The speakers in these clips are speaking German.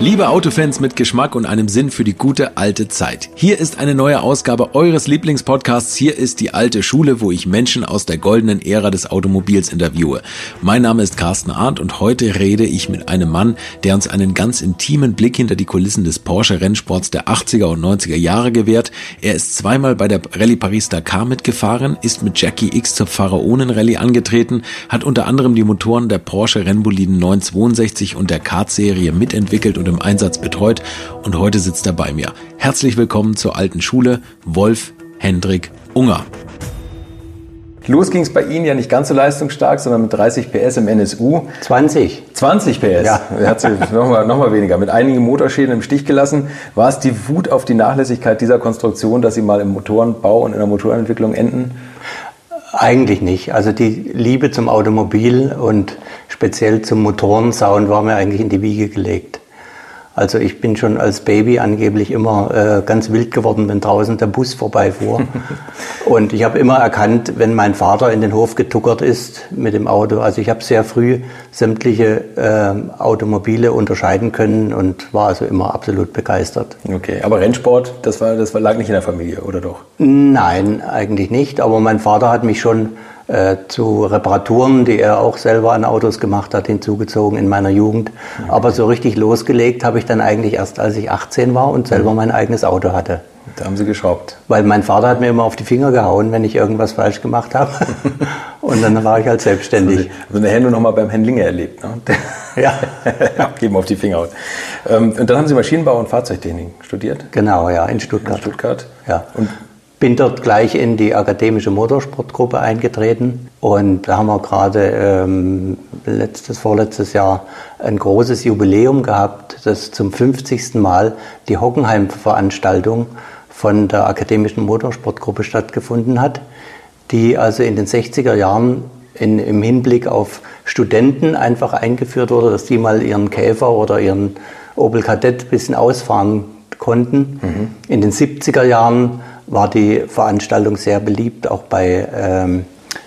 Liebe Autofans mit Geschmack und einem Sinn für die gute alte Zeit. Hier ist eine neue Ausgabe eures Lieblingspodcasts. Hier ist die alte Schule, wo ich Menschen aus der goldenen Ära des Automobils interviewe. Mein Name ist Carsten Arndt und heute rede ich mit einem Mann, der uns einen ganz intimen Blick hinter die Kulissen des Porsche Rennsports der 80er und 90er Jahre gewährt. Er ist zweimal bei der Rallye Paris-Dakar mitgefahren, ist mit Jackie X zur Pharaonen-Rallye angetreten, hat unter anderem die Motoren der Porsche Rennboliden 962 und der Kart-Serie mitentwickelt und im Einsatz betreut und heute sitzt er bei mir. Herzlich willkommen zur alten Schule, Wolf Hendrik Unger. Los ging es bei Ihnen ja nicht ganz so leistungsstark, sondern mit 30 PS im NSU. 20. 20 PS? Ja. Er hat nochmal noch mal weniger. Mit einigen Motorschäden im Stich gelassen. War es die Wut auf die Nachlässigkeit dieser Konstruktion, dass Sie mal im Motorenbau und in der Motorenentwicklung enden? Eigentlich nicht. Also die Liebe zum Automobil und speziell zum Motorensound war mir eigentlich in die Wiege gelegt. Also ich bin schon als Baby angeblich immer äh, ganz wild geworden, wenn draußen der Bus vorbeifuhr. und ich habe immer erkannt, wenn mein Vater in den Hof getuckert ist mit dem Auto. Also ich habe sehr früh sämtliche äh, Automobile unterscheiden können und war also immer absolut begeistert. Okay, aber Rennsport, das, war, das lag nicht in der Familie, oder doch? Nein, eigentlich nicht. Aber mein Vater hat mich schon zu Reparaturen, die er auch selber an Autos gemacht hat, hinzugezogen in meiner Jugend. Okay. Aber so richtig losgelegt habe ich dann eigentlich erst, als ich 18 war und selber mhm. mein eigenes Auto hatte. Da haben Sie geschraubt. Weil mein Vater hat mir immer auf die Finger gehauen, wenn ich irgendwas falsch gemacht habe. und dann war ich halt selbstständig. Also eine Hände noch mal beim Händlinger erlebt. Ne? ja. Abgeben auf die Finger. Ähm, und dann haben Sie Maschinenbau und Fahrzeugtechnik studiert? Genau, ja, in Stuttgart. In Stuttgart. Ja. Und bin dort gleich in die akademische Motorsportgruppe eingetreten und da haben wir gerade ähm, letztes, vorletztes Jahr ein großes Jubiläum gehabt, das zum 50. Mal die Hockenheim-Veranstaltung von der akademischen Motorsportgruppe stattgefunden hat, die also in den 60er Jahren in, im Hinblick auf Studenten einfach eingeführt wurde, dass die mal ihren Käfer oder ihren Opel Kadett ein bisschen ausfahren konnten. Mhm. In den 70er Jahren war die Veranstaltung sehr beliebt, auch bei ähm,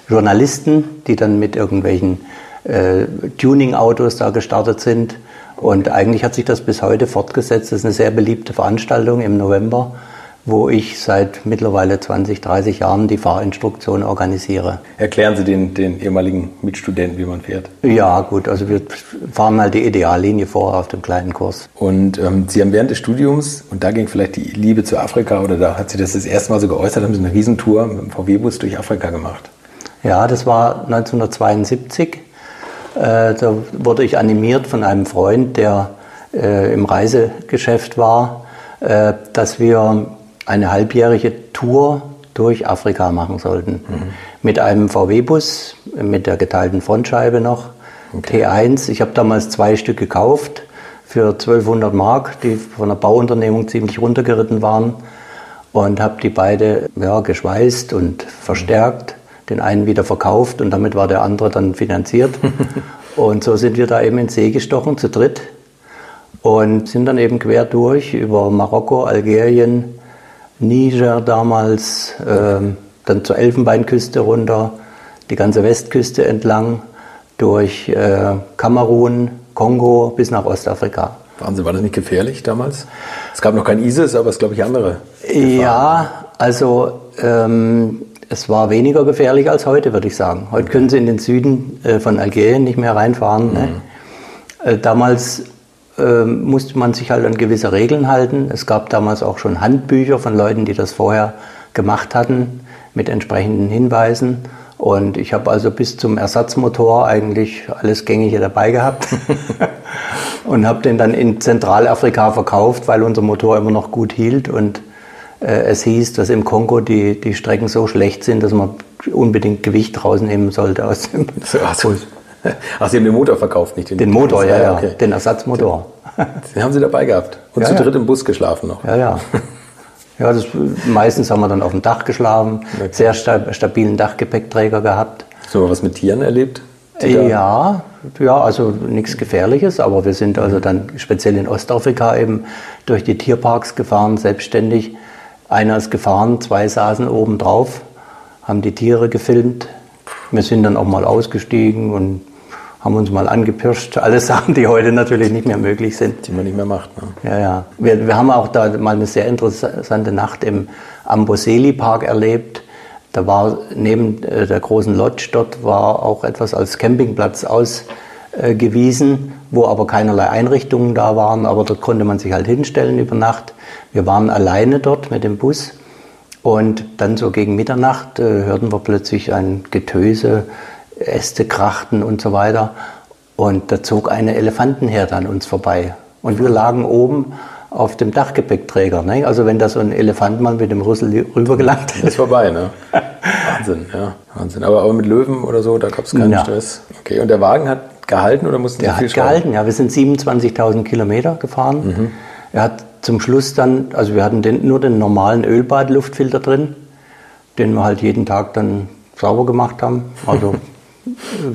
Journalisten, die dann mit irgendwelchen äh, Tuning-Autos da gestartet sind. Und eigentlich hat sich das bis heute fortgesetzt. Das ist eine sehr beliebte Veranstaltung im November wo ich seit mittlerweile 20, 30 Jahren die Fahrinstruktion organisiere. Erklären Sie den, den ehemaligen Mitstudenten, wie man fährt. Ja, gut, also wir fahren mal die Ideallinie vor auf dem kleinen Kurs. Und ähm, Sie haben während des Studiums, und da ging vielleicht die Liebe zu Afrika, oder da hat Sie das das erste Mal so geäußert, haben Sie eine Riesentour mit dem VW-Bus durch Afrika gemacht. Ja, das war 1972. Äh, da wurde ich animiert von einem Freund, der äh, im Reisegeschäft war, äh, dass wir eine halbjährige Tour durch Afrika machen sollten. Mhm. Mit einem VW-Bus, mit der geteilten Frontscheibe noch, okay. T1. Ich habe damals zwei Stück gekauft für 1200 Mark, die von der Bauunternehmung ziemlich runtergeritten waren. Und habe die beide ja, geschweißt und verstärkt, den einen wieder verkauft und damit war der andere dann finanziert. und so sind wir da eben ins See gestochen, zu dritt. Und sind dann eben quer durch über Marokko, Algerien, Niger damals, äh, dann zur Elfenbeinküste runter, die ganze Westküste entlang, durch äh, Kamerun, Kongo bis nach Ostafrika. Wahnsinn, war das nicht gefährlich damals? Es gab noch kein ISIS, aber es glaube ich andere. Gefahren. Ja, also ähm, es war weniger gefährlich als heute, würde ich sagen. Heute können Sie in den Süden äh, von Algerien nicht mehr reinfahren. Ne? Mhm. Ne? damals ähm, musste man sich halt an gewisse Regeln halten. Es gab damals auch schon Handbücher von Leuten, die das vorher gemacht hatten, mit entsprechenden Hinweisen. Und ich habe also bis zum Ersatzmotor eigentlich alles Gängige dabei gehabt und habe den dann in Zentralafrika verkauft, weil unser Motor immer noch gut hielt und äh, es hieß, dass im Kongo die, die Strecken so schlecht sind, dass man unbedingt Gewicht rausnehmen sollte aus dem Bus. Ach, Sie haben den Motor verkauft, nicht den Den Motor, ja, ja, okay. den Ersatzmotor. Den haben Sie dabei gehabt und ja, zu dritt im Bus geschlafen noch. Ja, ja. Ja, das, meistens haben wir dann auf dem Dach geschlafen, okay. sehr stabilen Dachgepäckträger gehabt. So was mit Tieren erlebt? Ja, ja, also nichts Gefährliches, aber wir sind also dann speziell in Ostafrika eben durch die Tierparks gefahren, selbstständig. Einer ist gefahren, zwei saßen oben drauf, haben die Tiere gefilmt. Wir sind dann auch mal ausgestiegen und haben uns mal angepirscht. Alles Sachen, die heute natürlich nicht mehr möglich sind. Die man nicht mehr macht. Ne? Ja, ja. Wir, wir haben auch da mal eine sehr interessante Nacht im Amboseli Park erlebt. Da war neben äh, der großen Lodge, dort war auch etwas als Campingplatz ausgewiesen, wo aber keinerlei Einrichtungen da waren, aber dort konnte man sich halt hinstellen über Nacht. Wir waren alleine dort mit dem Bus und dann so gegen Mitternacht äh, hörten wir plötzlich ein Getöse, Äste krachten und so weiter. Und da zog eine Elefantenherde an uns vorbei. Und wir lagen oben auf dem Dachgepäckträger. Ne? Also wenn da so ein Elefant mal mit dem Rüssel rübergelangt hätte. Ist vorbei, ne? Wahnsinn, ja. Wahnsinn. Aber, aber mit Löwen oder so, da gab es keinen ja. Stress. Okay, und der Wagen hat gehalten oder mussten Der viel hat gehalten, ja. Wir sind 27.000 Kilometer gefahren. Mhm. Er hat zum Schluss dann, also wir hatten den, nur den normalen Ölbadluftfilter drin, den wir halt jeden Tag dann sauber gemacht haben, also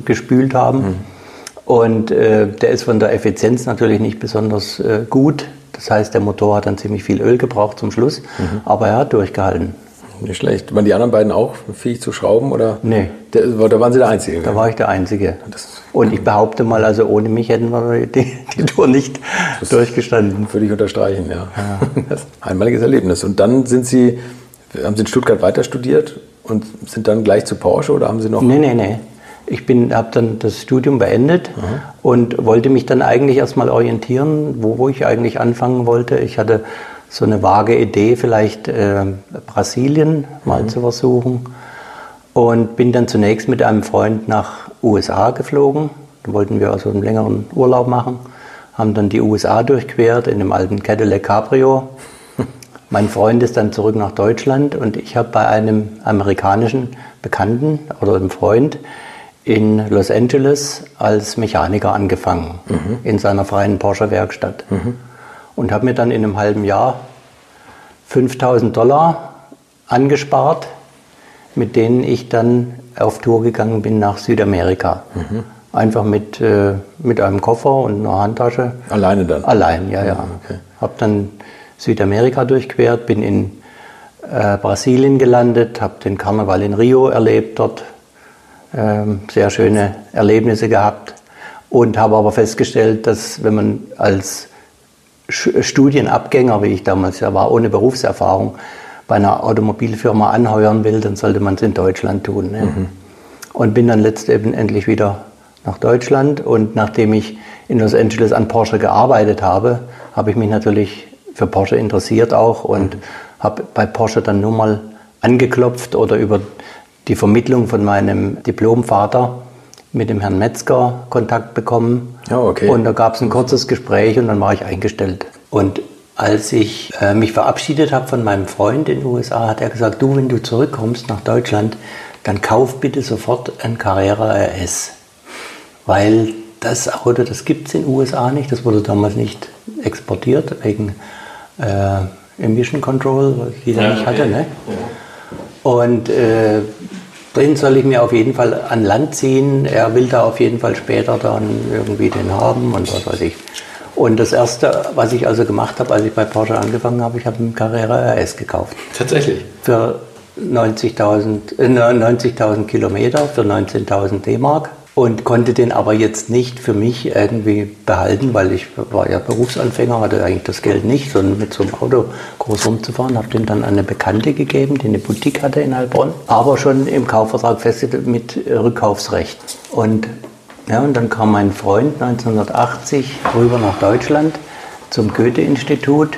gespült haben. Mhm. Und äh, der ist von der Effizienz natürlich nicht besonders äh, gut. Das heißt, der Motor hat dann ziemlich viel Öl gebraucht zum Schluss, mhm. aber er hat durchgehalten. Nicht schlecht. Waren die anderen beiden auch fähig zu schrauben? Oder? Nee. Da waren Sie der Einzige? Da war ich der Einzige. Und ich behaupte mal, also ohne mich hätten wir die, die Tour nicht das durchgestanden. Würde ich unterstreichen, ja. ja. Einmaliges Erlebnis. Und dann sind Sie, haben Sie in Stuttgart weiter studiert und sind dann gleich zu Porsche oder haben Sie noch? Nee, nee, nee. Ich habe dann das Studium beendet Aha. und wollte mich dann eigentlich erstmal orientieren, wo, wo ich eigentlich anfangen wollte. Ich hatte so eine vage Idee, vielleicht äh, Brasilien mal mhm. zu versuchen. Und bin dann zunächst mit einem Freund nach USA geflogen. Da wollten wir also einen längeren Urlaub machen. Haben dann die USA durchquert in einem alten Cadillac Cabrio. mein Freund ist dann zurück nach Deutschland und ich habe bei einem amerikanischen Bekannten oder einem Freund in Los Angeles als Mechaniker angefangen, mhm. in seiner freien Porsche-Werkstatt. Mhm. Und habe mir dann in einem halben Jahr 5000 Dollar angespart, mit denen ich dann auf Tour gegangen bin nach Südamerika. Mhm. Einfach mit, äh, mit einem Koffer und einer Handtasche. Alleine dann? Allein, ja, ja. Okay. Habe dann Südamerika durchquert, bin in äh, Brasilien gelandet, habe den Karneval in Rio erlebt dort, sehr schöne Erlebnisse gehabt und habe aber festgestellt, dass wenn man als Studienabgänger, wie ich damals ja war, ohne Berufserfahrung, bei einer Automobilfirma anheuern will, dann sollte man es in Deutschland tun. Ne? Mhm. Und bin dann letztendlich wieder nach Deutschland und nachdem ich in Los Angeles an Porsche gearbeitet habe, habe ich mich natürlich für Porsche interessiert auch und mhm. habe bei Porsche dann nur mal angeklopft oder über die Vermittlung von meinem Diplomvater mit dem Herrn Metzger Kontakt bekommen. Oh, okay. Und da gab es ein kurzes Gespräch und dann war ich eingestellt. Und als ich äh, mich verabschiedet habe von meinem Freund in den USA, hat er gesagt, du, wenn du zurückkommst nach Deutschland, dann kauf bitte sofort ein Carrera RS. Weil das Auto, das gibt es in den USA nicht, das wurde damals nicht exportiert wegen äh, Emission Control, die er ja, nicht hatte. Ne? Ja. Und äh, den soll ich mir auf jeden Fall an Land ziehen. Er will da auf jeden Fall später dann irgendwie den haben und was weiß ich. Und das Erste, was ich also gemacht habe, als ich bei Porsche angefangen habe, ich habe einen Carrera RS gekauft. Tatsächlich? Für 90.000 äh, 90 Kilometer, für 19.000 D-Mark und konnte den aber jetzt nicht für mich irgendwie behalten, weil ich war ja Berufsanfänger, hatte eigentlich das Geld nicht, sondern mit so einem Auto groß rumzufahren, habe den dann an eine Bekannte gegeben, die eine Boutique hatte in Heilbronn, aber schon im Kaufvertrag festgestellt mit Rückkaufsrecht. Und, ja, und dann kam mein Freund 1980 rüber nach Deutschland zum Goethe-Institut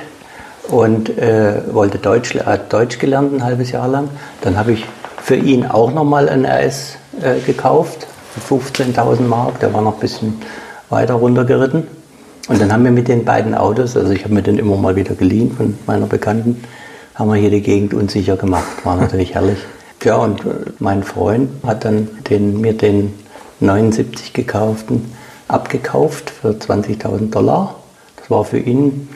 und äh, wollte Deutsch, hat Deutsch gelernt ein halbes Jahr lang. Dann habe ich für ihn auch nochmal ein RS äh, gekauft 15.000 Mark, der war noch ein bisschen weiter runtergeritten. Und dann haben wir mit den beiden Autos, also ich habe mir den immer mal wieder geliehen von meiner Bekannten, haben wir hier die Gegend unsicher gemacht. War natürlich herrlich. Ja, und äh, mein Freund hat dann den, mir den 79 gekauften abgekauft für 20.000 Dollar. Das war für ihn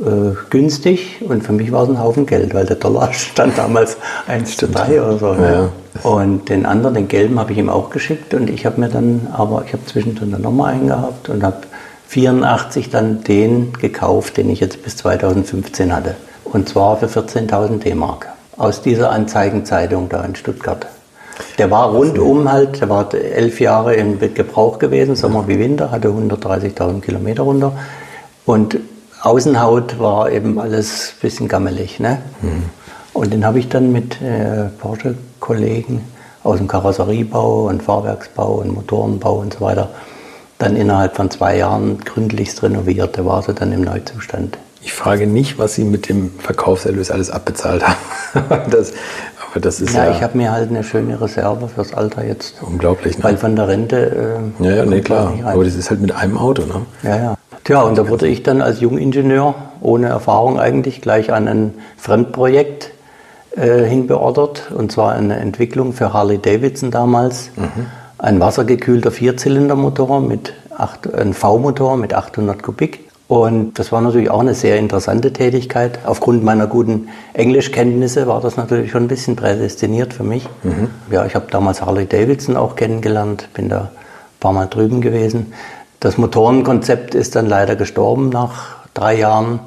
äh, günstig und für mich war es ein Haufen Geld, weil der Dollar stand damals 1 zu 3 oder so. Ja. Und den anderen, den gelben, habe ich ihm auch geschickt und ich habe mir dann, aber ich habe zwischendrin dann nochmal einen gehabt und habe 84 dann den gekauft, den ich jetzt bis 2015 hatte. Und zwar für 14.000 D-Mark. Aus dieser Anzeigenzeitung da in Stuttgart. Der war rundum halt, der war elf Jahre in Gebrauch gewesen, Sommer wie Winter, hatte 130.000 Kilometer runter. Und Außenhaut war eben alles ein bisschen gammelig. Ne? Mhm. Und den habe ich dann mit äh, Porsche-Kollegen aus dem Karosseriebau und Fahrwerksbau und Motorenbau und so weiter dann innerhalb von zwei Jahren gründlichst renoviert. Der war so dann im Neuzustand. Ich frage nicht, was Sie mit dem Verkaufserlös alles abbezahlt haben. das, aber das ist ja, ja ich habe mir halt eine schöne Reserve fürs Alter jetzt. Unglaublich, ne? Weil von der Rente. Äh, ja, ja, nee, klar. Aber das ist halt mit einem Auto, ne? Ja, ja. Tja, und da wurde ich dann als Jungingenieur, ohne Erfahrung eigentlich, gleich an ein Fremdprojekt äh, hinbeordert. Und zwar eine Entwicklung für Harley Davidson damals. Mhm. Ein wassergekühlter Vierzylindermotor mit acht, ein V-Motor mit 800 Kubik. Und das war natürlich auch eine sehr interessante Tätigkeit. Aufgrund meiner guten Englischkenntnisse war das natürlich schon ein bisschen prädestiniert für mich. Mhm. Ja, ich habe damals Harley Davidson auch kennengelernt, bin da ein paar Mal drüben gewesen. Das Motorenkonzept ist dann leider gestorben nach drei Jahren,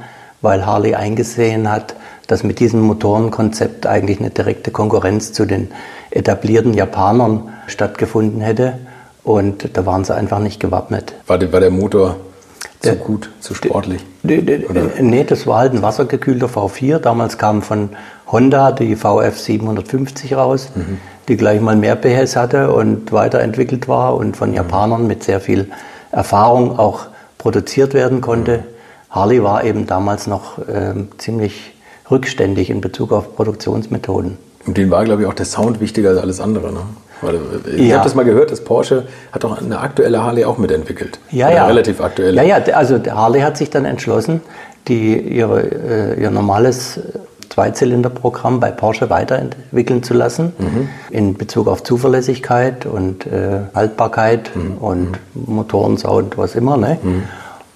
weil Harley eingesehen hat, dass mit diesem Motorenkonzept eigentlich eine direkte Konkurrenz zu den etablierten Japanern stattgefunden hätte. Und da waren sie einfach nicht gewappnet. War, der, war der Motor zu gut, zu sportlich? Nee, das war halt ein wassergekühlter V4. Damals kam von Honda die VF 750 raus, mhm. die gleich mal mehr PS hatte und weiterentwickelt war und von Japanern mit sehr viel Erfahrung auch produziert werden konnte. Mhm. Harley war eben damals noch äh, ziemlich rückständig in Bezug auf Produktionsmethoden. Und denen war, glaube ich, auch der Sound wichtiger als alles andere. Ne? Ich ja. habe das mal gehört, dass Porsche hat doch eine aktuelle Harley auch mitentwickelt. Ja, Oder ja. Relativ aktuelle. Ja, ja, also Harley hat sich dann entschlossen, die, ihre, äh, ihr normales Zweizylinderprogramm bei Porsche weiterentwickeln zu lassen mhm. in Bezug auf Zuverlässigkeit und äh, Haltbarkeit mhm. und mhm. Motorensound, was immer. Ne? Mhm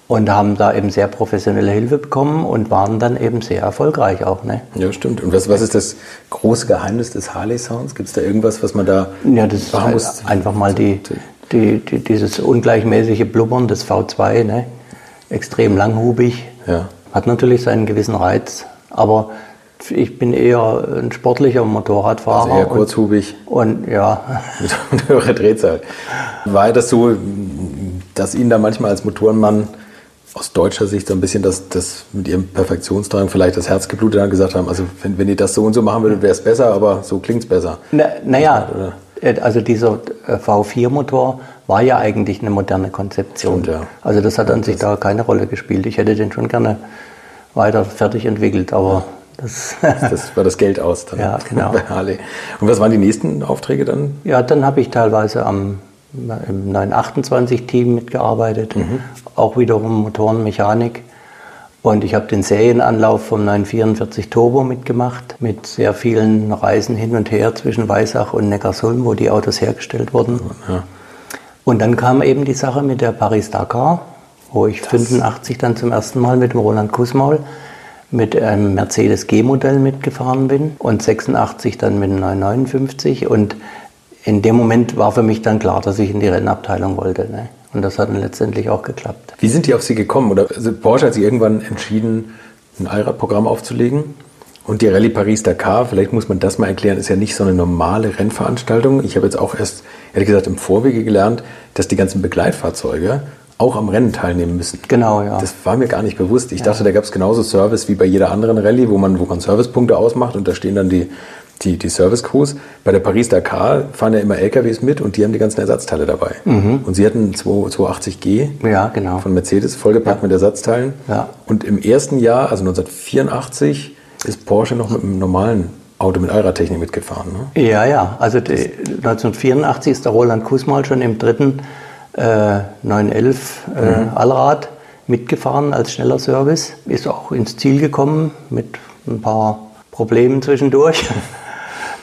und haben da eben sehr professionelle Hilfe bekommen und waren dann eben sehr erfolgreich auch. Ne? Ja, stimmt. Und was, was ist das große Geheimnis des Harley-Sounds? Gibt es da irgendwas, was man da Ja, das ist halt einfach mal die, die, die, dieses ungleichmäßige Blubbern des V2, ne? extrem langhubig. Ja. Hat natürlich seinen gewissen Reiz, aber ich bin eher ein sportlicher Motorradfahrer. Also eher kurzhubig. Und, und ja. Mit höherer Drehzahl. War das so, dass Ihnen da manchmal als Motorenmann aus deutscher Sicht so ein bisschen das, das mit ihrem Perfektionsdrang vielleicht das Herz geblutet haben, gesagt haben, also wenn, wenn ihr das so und so machen würdet, wäre es besser, aber so klingt es besser. Na, naja, äh, also dieser äh, V4-Motor war ja eigentlich eine moderne Konzeption. Stimmt, ja. Also das hat an sich da keine Rolle gespielt. Ich hätte den schon gerne weiter fertig entwickelt, aber das, das war das Geld aus dann ja, genau. bei Harley. Und was waren die nächsten Aufträge dann? Ja, dann habe ich teilweise am im 928-Team mitgearbeitet, mhm. auch wiederum Motorenmechanik. Und ich habe den Serienanlauf vom 944 Turbo mitgemacht, mit sehr vielen Reisen hin und her zwischen Weissach und Neckarsulm, wo die Autos hergestellt wurden. Ja. Und dann kam eben die Sache mit der Paris-Dakar, wo ich das 85 dann zum ersten Mal mit dem Roland Kussmaul mit einem Mercedes G-Modell mitgefahren bin und 86 dann mit dem 959 und in dem Moment war für mich dann klar, dass ich in die Rennabteilung wollte. Ne? Und das hat dann letztendlich auch geklappt. Wie sind die auf Sie gekommen? Oder also Porsche hat sich irgendwann entschieden, ein Allradprogramm aufzulegen. Und die Rallye Paris-Dakar, vielleicht muss man das mal erklären, ist ja nicht so eine normale Rennveranstaltung. Ich habe jetzt auch erst, ehrlich gesagt, im Vorwege gelernt, dass die ganzen Begleitfahrzeuge auch am Rennen teilnehmen müssen. Genau, ja. Das war mir gar nicht bewusst. Ich ja. dachte, da gab es genauso Service wie bei jeder anderen Rallye, wo man, wo man Servicepunkte ausmacht und da stehen dann die die, die Service-Crews. Bei der Paris-Dakar fahren ja immer LKWs mit und die haben die ganzen Ersatzteile dabei. Mhm. Und sie hatten einen 280G ja, genau. von Mercedes, vollgepackt ja. mit Ersatzteilen. Ja. Und im ersten Jahr, also 1984, ist Porsche noch mit einem normalen Auto mit Allradtechnik mitgefahren. Ne? Ja, ja. Also die, 1984 ist der Roland Kusmal schon im dritten äh, 911 äh, mhm. Allrad mitgefahren als schneller Service. Ist auch ins Ziel gekommen mit ein paar Problemen zwischendurch.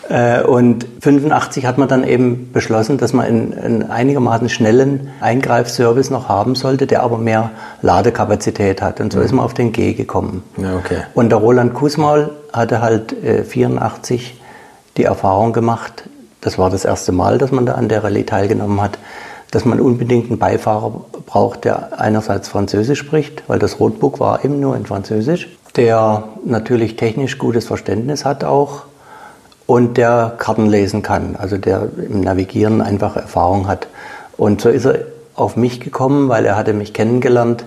Äh, und 85 hat man dann eben beschlossen, dass man einen, einen, einigermaßen schnellen Eingreifservice noch haben sollte, der aber mehr Ladekapazität hat. Und so mhm. ist man auf den G gekommen. Ja, okay. Und der Roland Kusmaul hatte halt äh, 84 die Erfahrung gemacht, das war das erste Mal, dass man da an der Rallye teilgenommen hat, dass man unbedingt einen Beifahrer braucht, der einerseits Französisch spricht, weil das Rotbuch war eben nur in Französisch der natürlich technisch gutes Verständnis hat auch und der Karten lesen kann, also der im Navigieren einfach Erfahrung hat. Und so ist er auf mich gekommen, weil er hatte mich kennengelernt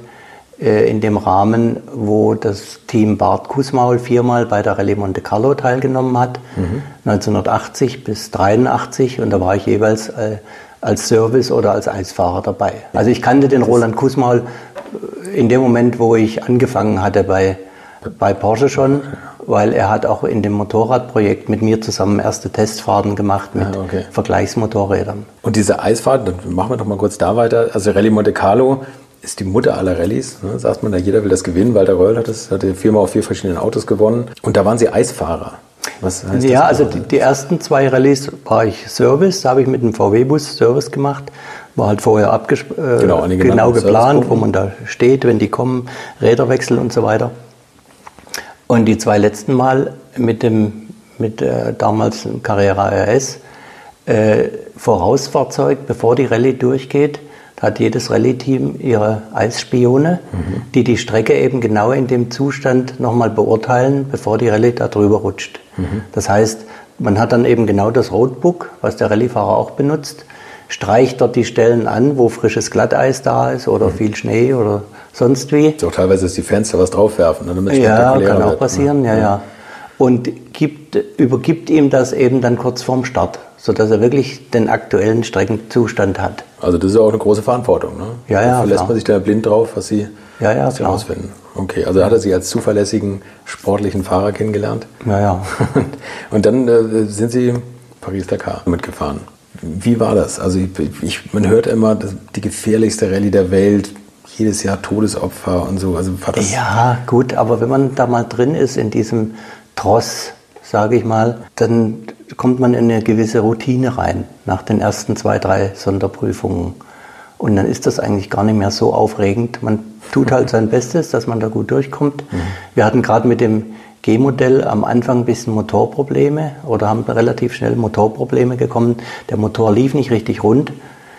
äh, in dem Rahmen, wo das Team Bart Kussmaul viermal bei der Rallye Monte Carlo teilgenommen hat, mhm. 1980 bis 83 und da war ich jeweils äh, als Service oder als Eisfahrer dabei. Also ich kannte den Roland Kussmaul äh, in dem Moment, wo ich angefangen hatte bei, bei Porsche schon, weil er hat auch in dem Motorradprojekt mit mir zusammen erste Testfahrten gemacht mit ah, okay. Vergleichsmotorrädern. Und diese Eisfahrt, dann machen wir doch mal kurz da weiter. Also Rallye Monte Carlo ist die Mutter aller Rallyes. Ne? Sagt man da, jeder will das gewinnen. Walter Röll hat das, hat die Firma auf vier verschiedenen Autos gewonnen. Und da waren Sie Eisfahrer. Was heißt ja, das? also die, die, ersten zwei Rallyes war ich Service. Da habe ich mit dem VW-Bus Service gemacht. War halt vorher abges äh, genau, genau geplant, wo man da steht, wenn die kommen, Räderwechsel und so weiter. Und die zwei letzten Mal mit dem mit äh, damals Carrera RS äh, Vorausfahrzeug, bevor die Rallye durchgeht, da hat jedes Rallye-Team ihre Eisspione, mhm. die die Strecke eben genau in dem Zustand nochmal beurteilen, bevor die Rallye da drüber rutscht. Mhm. Das heißt, man hat dann eben genau das Roadbook, was der Rallyefahrer auch benutzt, streicht dort die Stellen an, wo frisches Glatteis da ist oder mhm. viel Schnee oder sonst wie. So, teilweise, dass die Fenster was drauf werfen. Damit ja, kann auch passieren, ja, ja. Und gibt, übergibt ihm das eben dann kurz vorm Start sodass er wirklich den aktuellen Streckenzustand hat. Also das ist ja auch eine große Verantwortung. Ne? Ja, ja. Verlässt klar. man sich da blind drauf, was Sie, ja, ja, was Sie herausfinden. Okay, also hat er Sie als zuverlässigen sportlichen Fahrer kennengelernt. Ja, ja. Und dann äh, sind Sie Paris-Dakar mitgefahren. Wie war das? Also ich, ich, man hört immer, die gefährlichste Rallye der Welt, jedes Jahr Todesopfer und so. Also war das ja, gut, aber wenn man da mal drin ist in diesem Tross, sage ich mal, dann kommt man in eine gewisse Routine rein nach den ersten zwei, drei Sonderprüfungen. Und dann ist das eigentlich gar nicht mehr so aufregend. Man tut halt sein Bestes, dass man da gut durchkommt. Mhm. Wir hatten gerade mit dem G-Modell am Anfang ein bisschen Motorprobleme oder haben relativ schnell Motorprobleme gekommen. Der Motor lief nicht richtig rund.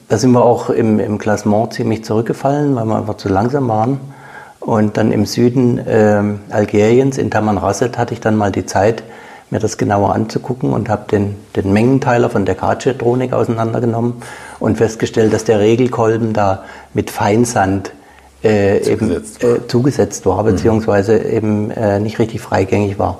Da sind wir auch im, im Klassement ziemlich zurückgefallen, weil wir einfach zu langsam waren. Und dann im Süden äh, Algeriens, in Tamanrasset, hatte ich dann mal die Zeit, mir das genauer anzugucken und habe den, den Mengenteiler von der Kartschetronik auseinandergenommen und festgestellt, dass der Regelkolben da mit Feinsand äh, zugesetzt, eben, äh, zugesetzt war, mhm. beziehungsweise eben äh, nicht richtig freigängig war.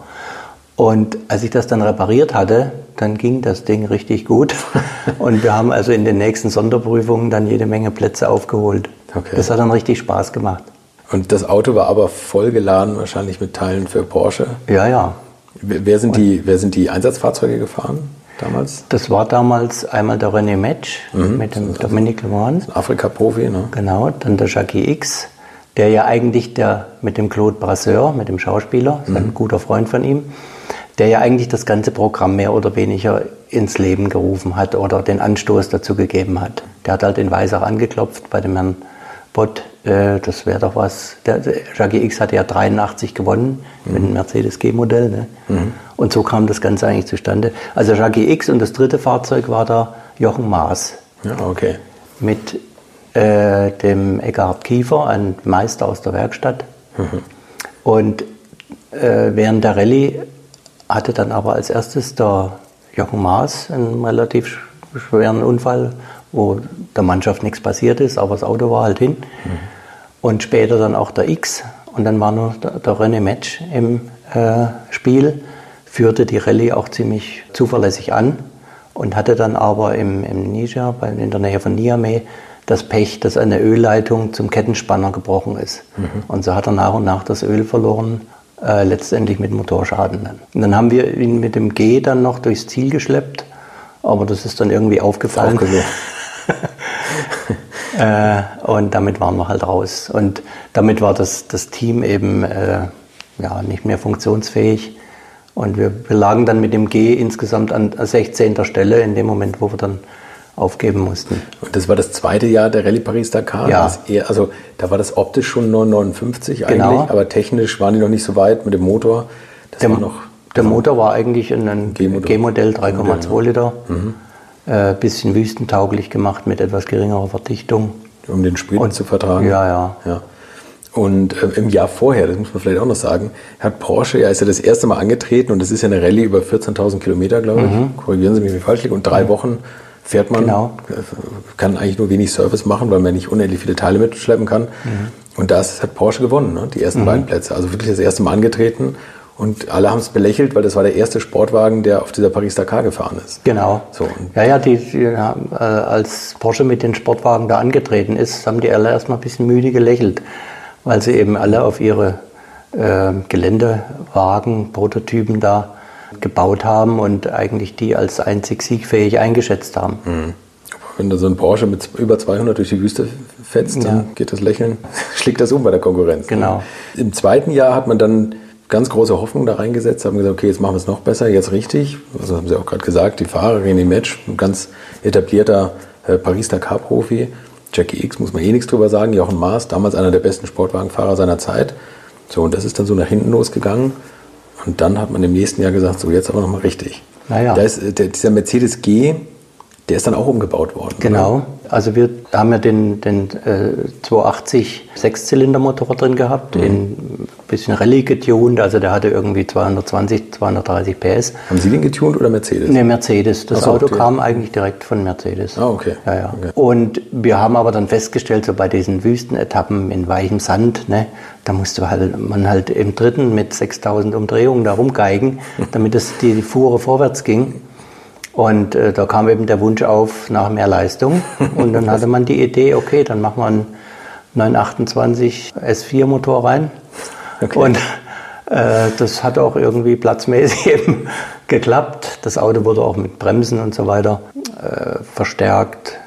Und als ich das dann repariert hatte, dann ging das Ding richtig gut. Und wir haben also in den nächsten Sonderprüfungen dann jede Menge Plätze aufgeholt. Okay. Das hat dann richtig Spaß gemacht. Und das Auto war aber vollgeladen wahrscheinlich mit Teilen für Porsche? Ja, ja. Wer sind, die, wer sind die Einsatzfahrzeuge gefahren damals? Das war damals einmal der René Metsch mhm. mit dem Dominique Le Mans. Afrika-Profi, ne? Genau, dann der Jackie X, der ja eigentlich der mit dem Claude Brasseur, mit dem Schauspieler, mhm. ein guter Freund von ihm, der ja eigentlich das ganze Programm mehr oder weniger ins Leben gerufen hat oder den Anstoß dazu gegeben hat. Der hat halt in Weisach angeklopft bei dem Herrn Bott, äh, das wäre doch was. Der, der Jackie X hatte ja 83 gewonnen mhm. mit dem Mercedes G-Modell. Ne? Mhm. Und so kam das Ganze eigentlich zustande. Also Jackie X und das dritte Fahrzeug war der Jochen Maas. Ja, okay. Mit äh, dem Eckhard Kiefer, ein Meister aus der Werkstatt. Mhm. Und äh, während der Rallye hatte dann aber als erstes der Jochen Maas einen relativ schweren Unfall, wo der Mannschaft nichts passiert ist, aber das Auto war halt hin. Mhm. Und später dann auch der X. Und dann war nur der, der René Match im äh, Spiel, führte die Rallye auch ziemlich zuverlässig an und hatte dann aber im, im Niger, in der Nähe von Niamey, das Pech, dass eine Ölleitung zum Kettenspanner gebrochen ist. Mhm. Und so hat er nach und nach das Öl verloren, äh, letztendlich mit Motorschaden. Dann. Und dann haben wir ihn mit dem G dann noch durchs Ziel geschleppt, aber das ist dann irgendwie aufgefallen. Äh, und damit waren wir halt raus. Und damit war das, das Team eben äh, ja, nicht mehr funktionsfähig. Und wir, wir, lagen dann mit dem G insgesamt an 16. Stelle in dem Moment, wo wir dann aufgeben mussten. Und das war das zweite Jahr der Rallye Paris-Dakar? Ja. Eher, also da war das optisch schon 959 eigentlich, genau. aber technisch waren die noch nicht so weit mit dem Motor. Das der, war noch, der Motor war eigentlich ein G-Modell 3,2 Liter. Mhm äh, bisschen wüstentauglich gemacht mit etwas geringerer Verdichtung. Um den Sprit zu vertragen? Ja, ja. ja. Und äh, im Jahr vorher, das muss man vielleicht auch noch sagen, hat Porsche, ja, ist ja das erste Mal angetreten und das ist ja eine Rallye über 14.000 Kilometer, glaube ich. Mhm. Korrigieren Sie mich, wie falsch liegt. Und drei mhm. Wochen fährt man, genau. Äh, kann eigentlich nur wenig Service machen, weil man nicht unendlich viele Teile mitschleppen kann. Mhm. Und das hat Porsche gewonnen, ne? die ersten mhm. beiden Plätze. Also wirklich das erste Mal angetreten. Und alle haben es belächelt, weil das war der erste Sportwagen, der auf dieser Paris-Dakar gefahren ist. Genau. So. Ja, ja, die, die ja, äh, als Porsche mit den Sportwagen da angetreten ist, haben die alle erstmal ein bisschen müde gelächelt weil sie eben alle auf ihre äh, Geländewagen, Prototypen da gebaut haben und eigentlich die als einzig siegfähig eingeschätzt haben. Mhm. Wenn da so ein Porsche mit über 200 durch die Wüste fetzt, ja. dann geht das Lächeln, schlägt das um bei der Konkurrenz. Genau. Im zweiten Jahr hat man dann ganz große Hoffnung da reingesetzt, haben gesagt, okay, jetzt machen wir es noch besser, jetzt richtig. Also haben Sie auch gerade gesagt, die Fahrerin im Match, ein ganz etablierter äh, Paris-Dakar-Profi, Jackie X muss man eh nichts drüber sagen, Jochen Maas, damals einer der besten Sportwagenfahrer seiner Zeit. So, und das ist dann so nach hinten losgegangen. Und dann hat man im nächsten Jahr gesagt, so jetzt aber nochmal richtig. Naja. Da ist äh, der, dieser Mercedes G, der ist dann auch umgebaut worden. Genau. Oder? Also wir haben ja den, den äh, 280 Sechszylindermotor drin gehabt, mhm. in ein bisschen Rallye getuned, also der hatte irgendwie 220, 230 PS. Haben Sie den getuned oder Mercedes? Ne, Mercedes. Das so, Auto okay. kam eigentlich direkt von Mercedes. Ah, okay. Ja, ja. Okay. Und wir haben aber dann festgestellt, so bei diesen Wüstenetappen in weichem Sand, ne, da musste halt, man halt im dritten mit 6000 Umdrehungen da rumgeigen, damit es die Fuhre vorwärts ging. Und äh, da kam eben der Wunsch auf nach mehr Leistung. Und dann hatte man die Idee, okay, dann machen wir einen 928 S4 Motor rein. Okay. Und äh, das hat auch irgendwie platzmäßig eben geklappt. Das Auto wurde auch mit Bremsen und so weiter äh, verstärkt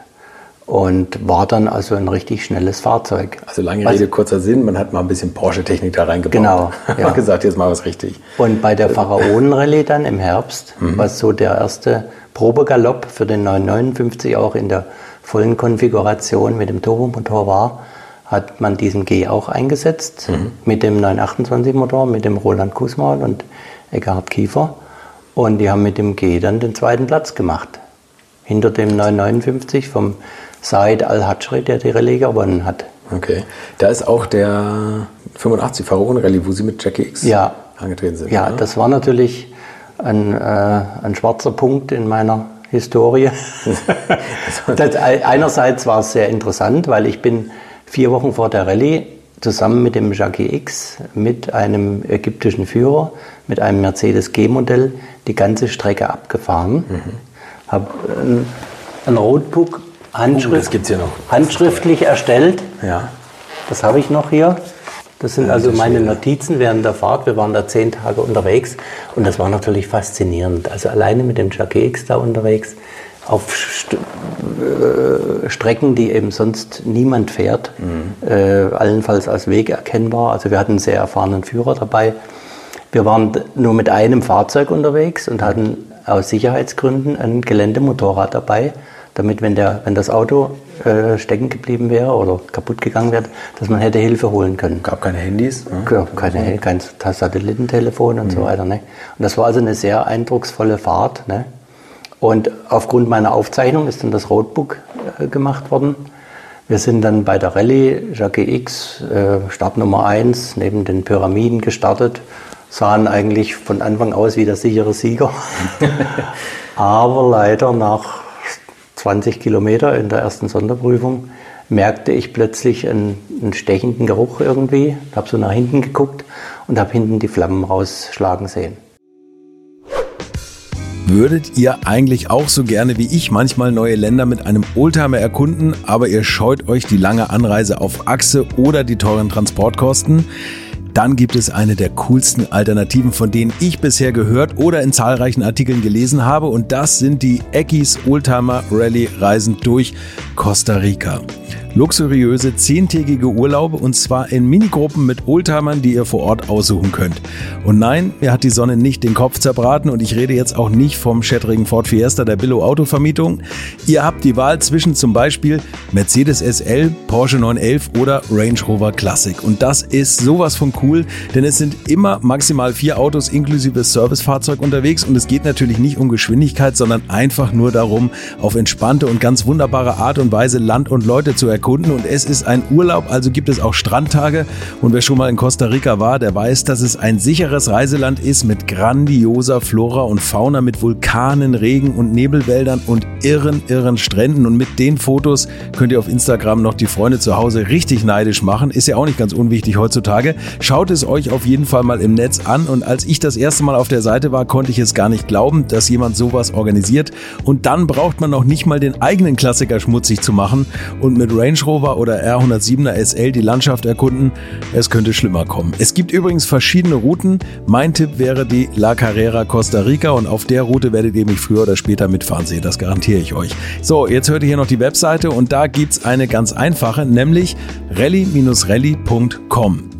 und war dann also ein richtig schnelles Fahrzeug. Also lange Rede, kurzer Sinn, man hat mal ein bisschen Porsche-Technik da reingebaut. Genau. Ja. gesagt, jetzt machen wir es richtig. Und bei der Pharaonen-Rallye dann im Herbst, mhm. was so der erste Probegalopp für den 959 auch in der vollen Konfiguration mit dem Turbomotor war, hat man diesen G auch eingesetzt mhm. mit dem 928 Motor, mit dem Roland Kusmal und Eckhard Kiefer. Und die haben mit dem G dann den zweiten Platz gemacht. Hinter dem 959 vom Said Al-Hajri, der die Rallye gewonnen hat. Okay. Da ist auch der 85 Pharaon Rallye, wo Sie mit Jackie X ja. angetreten sind. Ja, oder? das war natürlich ein, äh, ein schwarzer Punkt in meiner Historie. das, einerseits war es sehr interessant, weil ich bin vier Wochen vor der Rallye zusammen mit dem Jackie X, mit einem ägyptischen Führer, mit einem Mercedes G-Modell die ganze Strecke abgefahren. Mhm. Habe ein, ein Roadbook Handschrift, oh, ja handschriftlich erstellt. Ja. Das habe ich noch hier. Das sind also meine Notizen während der Fahrt. Wir waren da zehn Tage unterwegs und das war natürlich faszinierend. Also alleine mit dem Jackie X da unterwegs auf St äh, Strecken, die eben sonst niemand fährt, mhm. äh, allenfalls als Weg erkennbar. Also wir hatten einen sehr erfahrenen Führer dabei. Wir waren nur mit einem Fahrzeug unterwegs und hatten aus Sicherheitsgründen ein Geländemotorrad dabei damit, wenn, der, wenn das Auto äh, stecken geblieben wäre oder kaputt gegangen wäre, dass man hätte Hilfe holen können. Gab keine Handys? Ne? Ja, keine, kein Satellitentelefon und mhm. so weiter. Ne? Und das war also eine sehr eindrucksvolle Fahrt. Ne? Und aufgrund meiner Aufzeichnung ist dann das Roadbook äh, gemacht worden. Wir sind dann bei der Rallye Jackie X, äh, Start Nummer 1, neben den Pyramiden gestartet. Sahen eigentlich von Anfang aus wie der sichere Sieger. Aber leider nach 20 Kilometer in der ersten Sonderprüfung merkte ich plötzlich einen, einen stechenden Geruch irgendwie, habe so nach hinten geguckt und habe hinten die Flammen rausschlagen sehen. Würdet ihr eigentlich auch so gerne wie ich manchmal neue Länder mit einem Oldtimer erkunden, aber ihr scheut euch die lange Anreise auf Achse oder die teuren Transportkosten? Dann gibt es eine der coolsten Alternativen, von denen ich bisher gehört oder in zahlreichen Artikeln gelesen habe. Und das sind die Eckis Oldtimer Rally Reisen durch Costa Rica luxuriöse zehntägige Urlaube und zwar in Minigruppen mit Oldtimern, die ihr vor Ort aussuchen könnt. Und nein, mir hat die Sonne nicht den Kopf zerbraten und ich rede jetzt auch nicht vom schättrigen Ford Fiesta der Billo Autovermietung. Ihr habt die Wahl zwischen zum Beispiel Mercedes SL, Porsche 911 oder Range Rover Classic. Und das ist sowas von cool, denn es sind immer maximal vier Autos inklusive Servicefahrzeug unterwegs und es geht natürlich nicht um Geschwindigkeit, sondern einfach nur darum, auf entspannte und ganz wunderbare Art und Weise Land und Leute zu erkunden erkunden und es ist ein Urlaub, also gibt es auch Strandtage. Und wer schon mal in Costa Rica war, der weiß, dass es ein sicheres Reiseland ist mit grandioser Flora und Fauna, mit Vulkanen, Regen und Nebelwäldern und irren, irren Stränden. Und mit den Fotos könnt ihr auf Instagram noch die Freunde zu Hause richtig neidisch machen. Ist ja auch nicht ganz unwichtig heutzutage. Schaut es euch auf jeden Fall mal im Netz an. Und als ich das erste Mal auf der Seite war, konnte ich es gar nicht glauben, dass jemand sowas organisiert. Und dann braucht man noch nicht mal den eigenen Klassiker schmutzig zu machen und mit Range Rover oder R107er SL die Landschaft erkunden. Es könnte schlimmer kommen. Es gibt übrigens verschiedene Routen. Mein Tipp wäre die La Carrera Costa Rica und auf der Route werdet ihr mich früher oder später mitfahren sehen. Das garantiere ich euch. So, jetzt hört ihr hier noch die Webseite und da gibt es eine ganz einfache, nämlich rally-rally.com.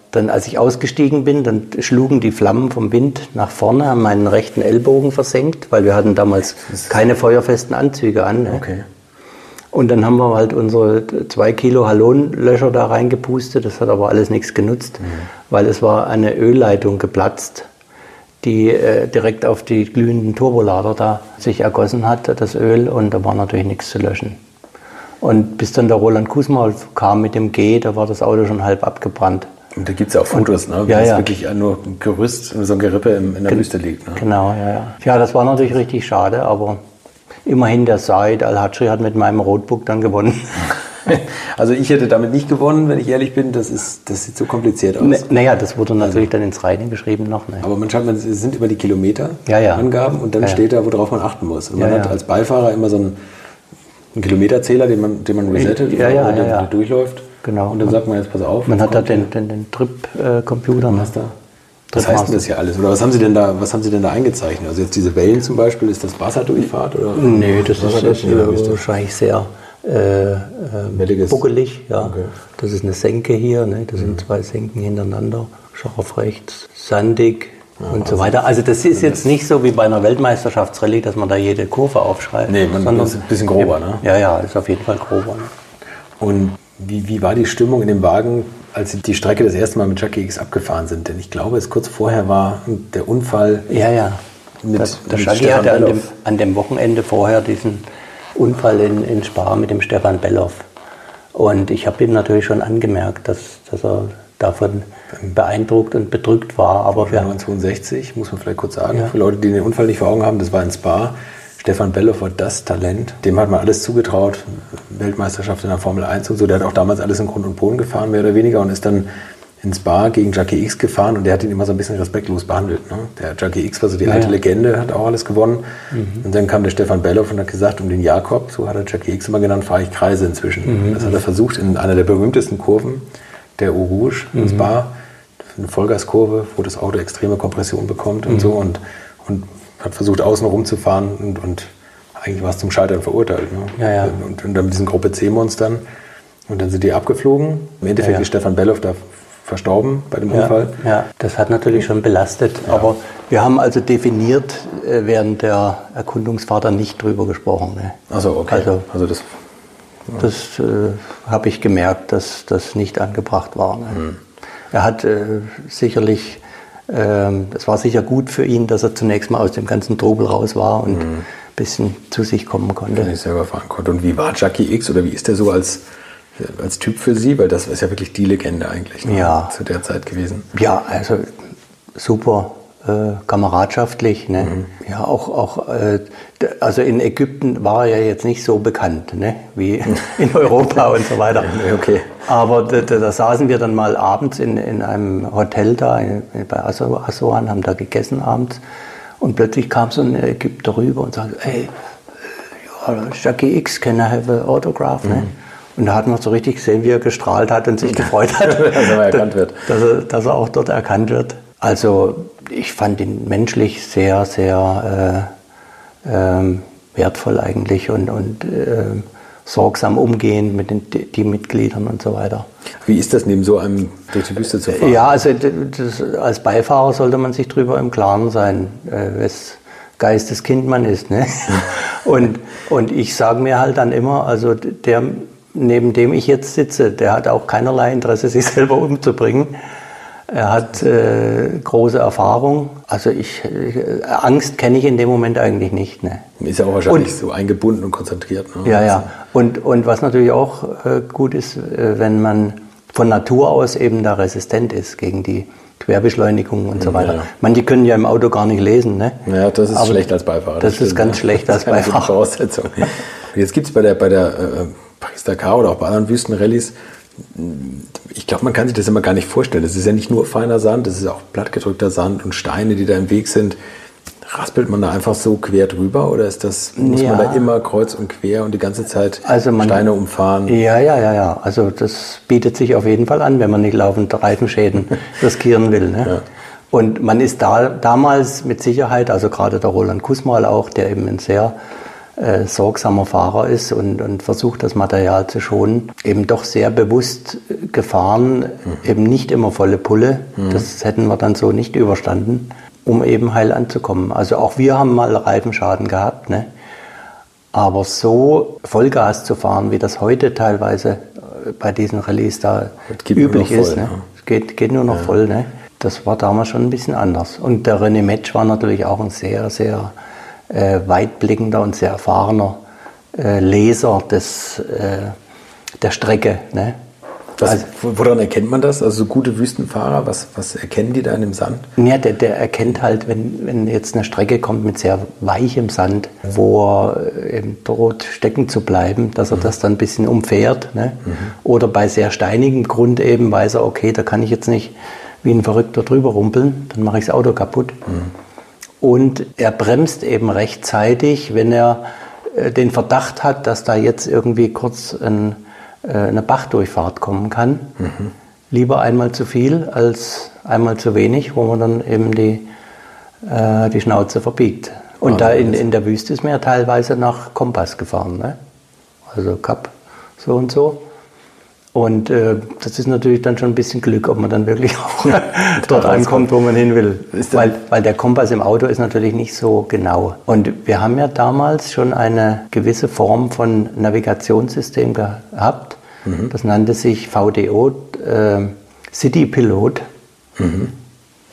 dann, als ich ausgestiegen bin, dann schlugen die Flammen vom Wind nach vorne, haben meinen rechten Ellbogen versenkt, weil wir hatten damals keine feuerfesten Anzüge an. Ne? Okay. Und dann haben wir halt unsere zwei Kilo Halonlöscher da reingepustet. Das hat aber alles nichts genutzt, mhm. weil es war eine Ölleitung geplatzt, die äh, direkt auf die glühenden Turbolader da sich ergossen hat, das Öl. Und da war natürlich nichts zu löschen. Und bis dann der Roland Kusmal kam mit dem G, da war das Auto schon halb abgebrannt. Und da gibt es ja auch Fotos, ne? Wie ja, ja. wirklich nur ein Gerüst, so ein Gerippe in, in der Wüste liegt. Ne? Genau, ja, ja. Ja, das war natürlich richtig schade, aber immerhin der Said Al-Hatschri hat mit meinem Roadbook dann gewonnen. Also ich hätte damit nicht gewonnen, wenn ich ehrlich bin. Das, ist, das sieht so kompliziert aus. Naja, das wurde natürlich dann ins Reine geschrieben noch. Ne? Aber man schreibt, es sind immer die Kilometer ja, ja. Angaben und dann steht da, worauf man achten muss. Und man hat als Beifahrer immer so einen, einen Kilometerzähler, den man, den man resettet, ja, ja, wenn ja, der durchläuft. Genau. Und dann sagt man jetzt, pass auf. Man hat da den, den, den Trip-Computer. Was da? Was heißt denn das hier alles? Oder was haben Sie denn da, was haben Sie denn da eingezeichnet? Also jetzt diese Wellen zum Beispiel, ist das Wasserdurchfahrt? Oder? Nee, das ist, das ist wahrscheinlich sehr äh, äh, buckelig. Ja. Okay. Das ist eine Senke hier, ne? das sind zwei Senken hintereinander, scharf rechts, sandig, und so weiter. Also das ist jetzt nicht so wie bei einer Weltmeisterschaftsrallye, dass man da jede Kurve aufschreibt. Nee, man sondern, ist ein bisschen grober, ne? Ja, ja, ist auf jeden Fall grober. Ne? Und wie, wie war die Stimmung in dem Wagen, als Sie die Strecke das erste Mal mit Jackie X abgefahren sind? Denn ich glaube, es kurz vorher war der Unfall. Ja, ja. Mit, der, der mit Jackie hatte an dem, an dem, Wochenende vorher diesen Unfall in, in Spa mit dem Stefan Belloff. Und ich habe ihm natürlich schon angemerkt, dass, dass er davon beeindruckt und bedrückt war. Aber wir 1962, muss man vielleicht kurz sagen, ja. für Leute, die den Unfall nicht vor Augen haben, das war in Spa. Stefan Belloff war das Talent. Dem hat man alles zugetraut. Weltmeisterschaft in der Formel 1 und so. Der hat auch damals alles in Grund und Boden gefahren, mehr oder weniger, und ist dann ins Bar gegen Jackie X gefahren und der hat ihn immer so ein bisschen respektlos behandelt. Ne? Der Jackie X war so die ja, alte ja. Legende, hat auch alles gewonnen. Mhm. Und dann kam der Stefan Belloff und hat gesagt, um den Jakob, so hat er Jackie X immer genannt, fahre ich Kreise inzwischen. Mhm. Das hat er versucht in einer der berühmtesten Kurven, der Eau Rouge, mhm. ins Bar. Eine Vollgaskurve, wo das Auto extreme Kompression bekommt und mhm. so. Und, und hat versucht, außen rum zu fahren und, und eigentlich war es zum Scheitern verurteilt. Ne? Ja, ja. Und, und dann mit diesen Gruppe C-Monstern. Und dann sind die abgeflogen. Im Endeffekt ja, ist Stefan Belloff da verstorben bei dem Unfall. Ja, das hat natürlich schon belastet. Aber wir haben also definiert äh, während der Erkundungsfahrt nicht drüber gesprochen. Ne? Also okay. Also, also das, das äh, habe ich gemerkt, dass das nicht angebracht war. Ne? Hm. Er hat äh, sicherlich es war sicher gut für ihn, dass er zunächst mal aus dem ganzen Trubel raus war und mhm. ein bisschen zu sich kommen konnte. Ich selber fahren konnte. Und wie war Jackie X oder wie ist der so als, als Typ für Sie? Weil das ist ja wirklich die Legende eigentlich ne? ja. zu der Zeit gewesen. Ja, also super äh, kameradschaftlich. Ne? Mhm. Ja, auch, auch äh, also in Ägypten war er ja jetzt nicht so bekannt ne? wie in Europa und so weiter. Okay. Aber da, da, da, saßen wir dann mal abends in, in einem Hotel da in, bei Aswan, haben da gegessen abends und plötzlich kam so ein Ägypter rüber und sagte, hey, ja, Jackie X, can I have an autograph? Ne? Mhm. Und da hat man so richtig gesehen, wie er gestrahlt hat und sich gefreut hat, dass er erkannt wird. Dass er, dass er auch dort erkannt wird. Also ich fand ihn menschlich sehr, sehr äh, ähm, wertvoll eigentlich und, und äh, sorgsam umgehen mit den Teammitgliedern und so weiter. Wie ist das neben so einem durch die Wüste zu fahren? Ja, also das, als Beifahrer sollte man sich darüber im Klaren sein, äh, wes Geisteskind man ist. Ne? und, und ich sage mir halt dann immer, also der, neben dem ich jetzt sitze, der hat auch keinerlei Interesse, sich selber umzubringen. Er hat äh, große Erfahrung. Also ich, äh, Angst kenne ich in dem Moment eigentlich nicht. Ne? Ist ja auch wahrscheinlich und, so eingebunden und konzentriert. Ne? Ja, ja. Und, und was natürlich auch äh, gut ist, äh, wenn man von Natur aus eben da resistent ist gegen die Querbeschleunigung und so weiter. Ja, ja. Manche können ja im Auto gar nicht lesen. Ne? Ja, das ist Aber schlecht als Beifahrer. Das, das ist ganz ja. schlecht als Beifahrer. Voraussetzung. Jetzt gibt es bei der, bei der äh, Paris-Dakar oder auch bei anderen Wüstenrallyes ich glaube, man kann sich das immer gar nicht vorstellen. Das ist ja nicht nur feiner Sand, das ist auch plattgedrückter Sand und Steine, die da im Weg sind. Raspelt man da einfach so quer drüber oder ist das, muss ja. man da immer kreuz und quer und die ganze Zeit also man, Steine umfahren? Ja, ja, ja, ja. Also das bietet sich auf jeden Fall an, wenn man nicht laufend Reifenschäden riskieren will. Ne? Ja. Und man ist da damals mit Sicherheit, also gerade der Roland Kusmal auch, der eben ein sehr äh, sorgsamer Fahrer ist und, und versucht, das Material zu schonen, eben doch sehr bewusst gefahren, mhm. eben nicht immer volle Pulle. Mhm. Das hätten wir dann so nicht überstanden, um eben heil anzukommen. Also auch wir haben mal Reifenschaden gehabt, ne? aber so Vollgas zu fahren, wie das heute teilweise äh, bei diesen Rallyes da üblich voll, ist, ne? es geht, geht nur noch ja. voll. Ne? Das war damals schon ein bisschen anders. Und der René Metsch war natürlich auch ein sehr, sehr äh, weitblickender und sehr erfahrener äh, Leser des, äh, der Strecke. Ne? Was, also, woran erkennt man das? Also so gute Wüstenfahrer, was, was erkennen die da in dem Sand? Ja, der, der erkennt halt, wenn, wenn jetzt eine Strecke kommt mit sehr weichem Sand, wo er eben droht stecken zu bleiben, dass er mhm. das dann ein bisschen umfährt. Ne? Mhm. Oder bei sehr steinigem Grund eben weiß er, okay, da kann ich jetzt nicht wie ein Verrückter drüber rumpeln, dann mache ich das Auto kaputt. Mhm. Und er bremst eben rechtzeitig, wenn er äh, den Verdacht hat, dass da jetzt irgendwie kurz ein, äh, eine Bachdurchfahrt kommen kann. Mhm. Lieber einmal zu viel als einmal zu wenig, wo man dann eben die, äh, die Schnauze verbiegt. Und da in, in der Wüste ist man ja teilweise nach Kompass gefahren. Ne? Also Kap so und so. Und äh, das ist natürlich dann schon ein bisschen Glück, ob man dann wirklich auch dort ankommt, wo man hin will. Weil, weil der Kompass im Auto ist natürlich nicht so genau. Und wir haben ja damals schon eine gewisse Form von Navigationssystem gehabt. Mhm. Das nannte sich VDO, äh, City Pilot. Mhm.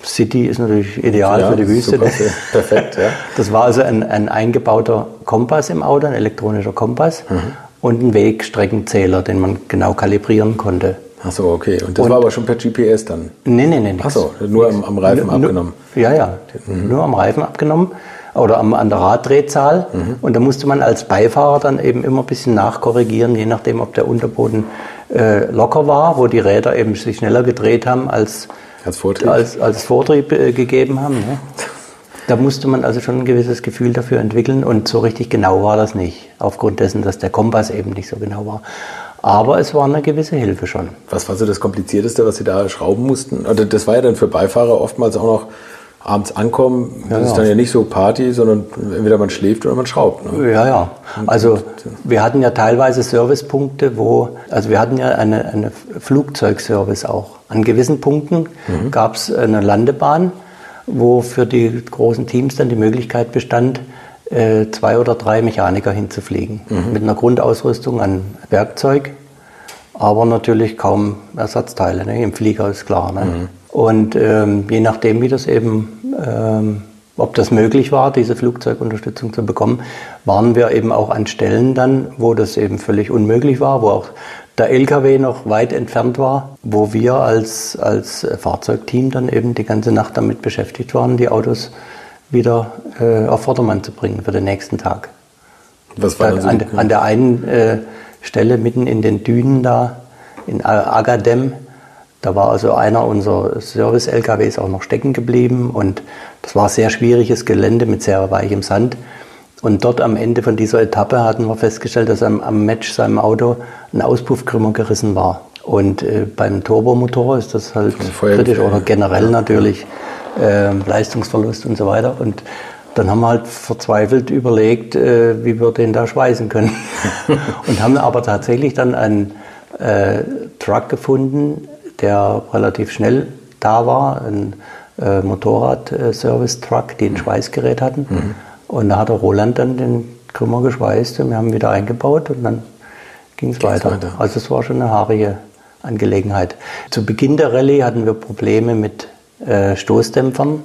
City ist natürlich ideal ja, für die Wüste. Super, perfekt, ja. Das war also ein, ein eingebauter Kompass im Auto, ein elektronischer Kompass. Mhm und einen Wegstreckenzähler, den man genau kalibrieren konnte. Ach so, okay. Und das und, war aber schon per GPS dann? Nee, nee, nee. Nix. Ach so, nur am, am Reifen abgenommen? Ja, ja, mhm. nur am Reifen abgenommen oder am, an der Raddrehzahl. Mhm. Und da musste man als Beifahrer dann eben immer ein bisschen nachkorrigieren, je nachdem, ob der Unterboden äh, locker war, wo die Räder eben sich schneller gedreht haben, als, als Vortrieb, als, als Vortrieb äh, gegeben haben. Ne? Da musste man also schon ein gewisses Gefühl dafür entwickeln und so richtig genau war das nicht, aufgrund dessen, dass der Kompass eben nicht so genau war. Aber es war eine gewisse Hilfe schon. Was war so das Komplizierteste, was Sie da schrauben mussten? Oder das war ja dann für Beifahrer oftmals auch noch abends ankommen. Das ja, ist dann ja nicht so Party, sondern entweder man schläft oder man schraubt. Ne? Ja, ja. Also wir hatten ja teilweise Servicepunkte, wo, also wir hatten ja eine, eine Flugzeugservice auch. An gewissen Punkten mhm. gab es eine Landebahn wo für die großen Teams dann die Möglichkeit bestand, äh, zwei oder drei Mechaniker hinzufliegen. Mhm. Mit einer Grundausrüstung an Werkzeug, aber natürlich kaum Ersatzteile. Ne? Im Flieger ist klar. Ne? Mhm. Und ähm, je nachdem, wie das eben, ähm, ob das möglich war, diese Flugzeugunterstützung zu bekommen, waren wir eben auch an Stellen dann, wo das eben völlig unmöglich war, wo auch der LKW noch weit entfernt war, wo wir als, als Fahrzeugteam dann eben die ganze Nacht damit beschäftigt waren, die Autos wieder äh, auf Vordermann zu bringen für den nächsten Tag. Was war da, so an, an, der einen äh, Stelle mitten in den Dünen da, in Agadem, da war also einer unserer Service-LKWs auch noch stecken geblieben und das war sehr schwieriges Gelände mit sehr weichem Sand. Und dort am Ende von dieser Etappe hatten wir festgestellt, dass am, am Match seinem Auto ein Auspuffkrümmer gerissen war. Und äh, beim Turbomotor ist das halt kritisch oder generell natürlich äh, Leistungsverlust und so weiter. Und dann haben wir halt verzweifelt überlegt, äh, wie wir den da schweißen können. und haben aber tatsächlich dann einen äh, Truck gefunden, der relativ schnell da war, ein äh, Motorrad-Service-Truck, die ein Schweißgerät hatten. Mhm. Und da hat der Roland dann den Krümmer geschweißt und wir haben ihn wieder eingebaut und dann ging es weiter. weiter. Also es war schon eine haarige Angelegenheit. Zu Beginn der Rallye hatten wir Probleme mit äh, Stoßdämpfern.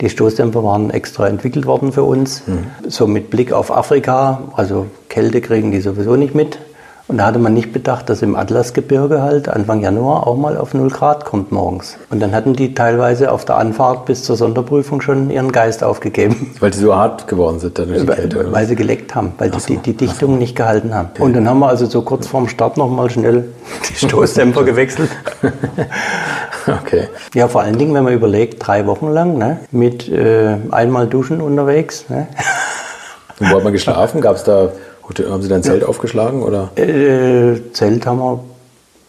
Die Stoßdämpfer waren extra entwickelt worden für uns. Mhm. So mit Blick auf Afrika, also Kälte kriegen die sowieso nicht mit. Und da hatte man nicht bedacht, dass im Atlasgebirge halt Anfang Januar auch mal auf 0 Grad kommt morgens. Und dann hatten die teilweise auf der Anfahrt bis zur Sonderprüfung schon ihren Geist aufgegeben. Weil die so hart geworden sind dann durch die Kälte? Weil, weil sie geleckt haben, weil die, die, die Dichtung nicht gehalten haben. Okay. Und dann haben wir also so kurz vorm Start nochmal schnell die Stoßdämpfer gewechselt. okay. Ja, vor allen Dingen, wenn man überlegt, drei Wochen lang ne, mit äh, einmal Duschen unterwegs. Ne. Und wo hat man geschlafen? Gab es da haben Sie dann Zelt ja. aufgeschlagen? Oder? Äh, Zelt haben wir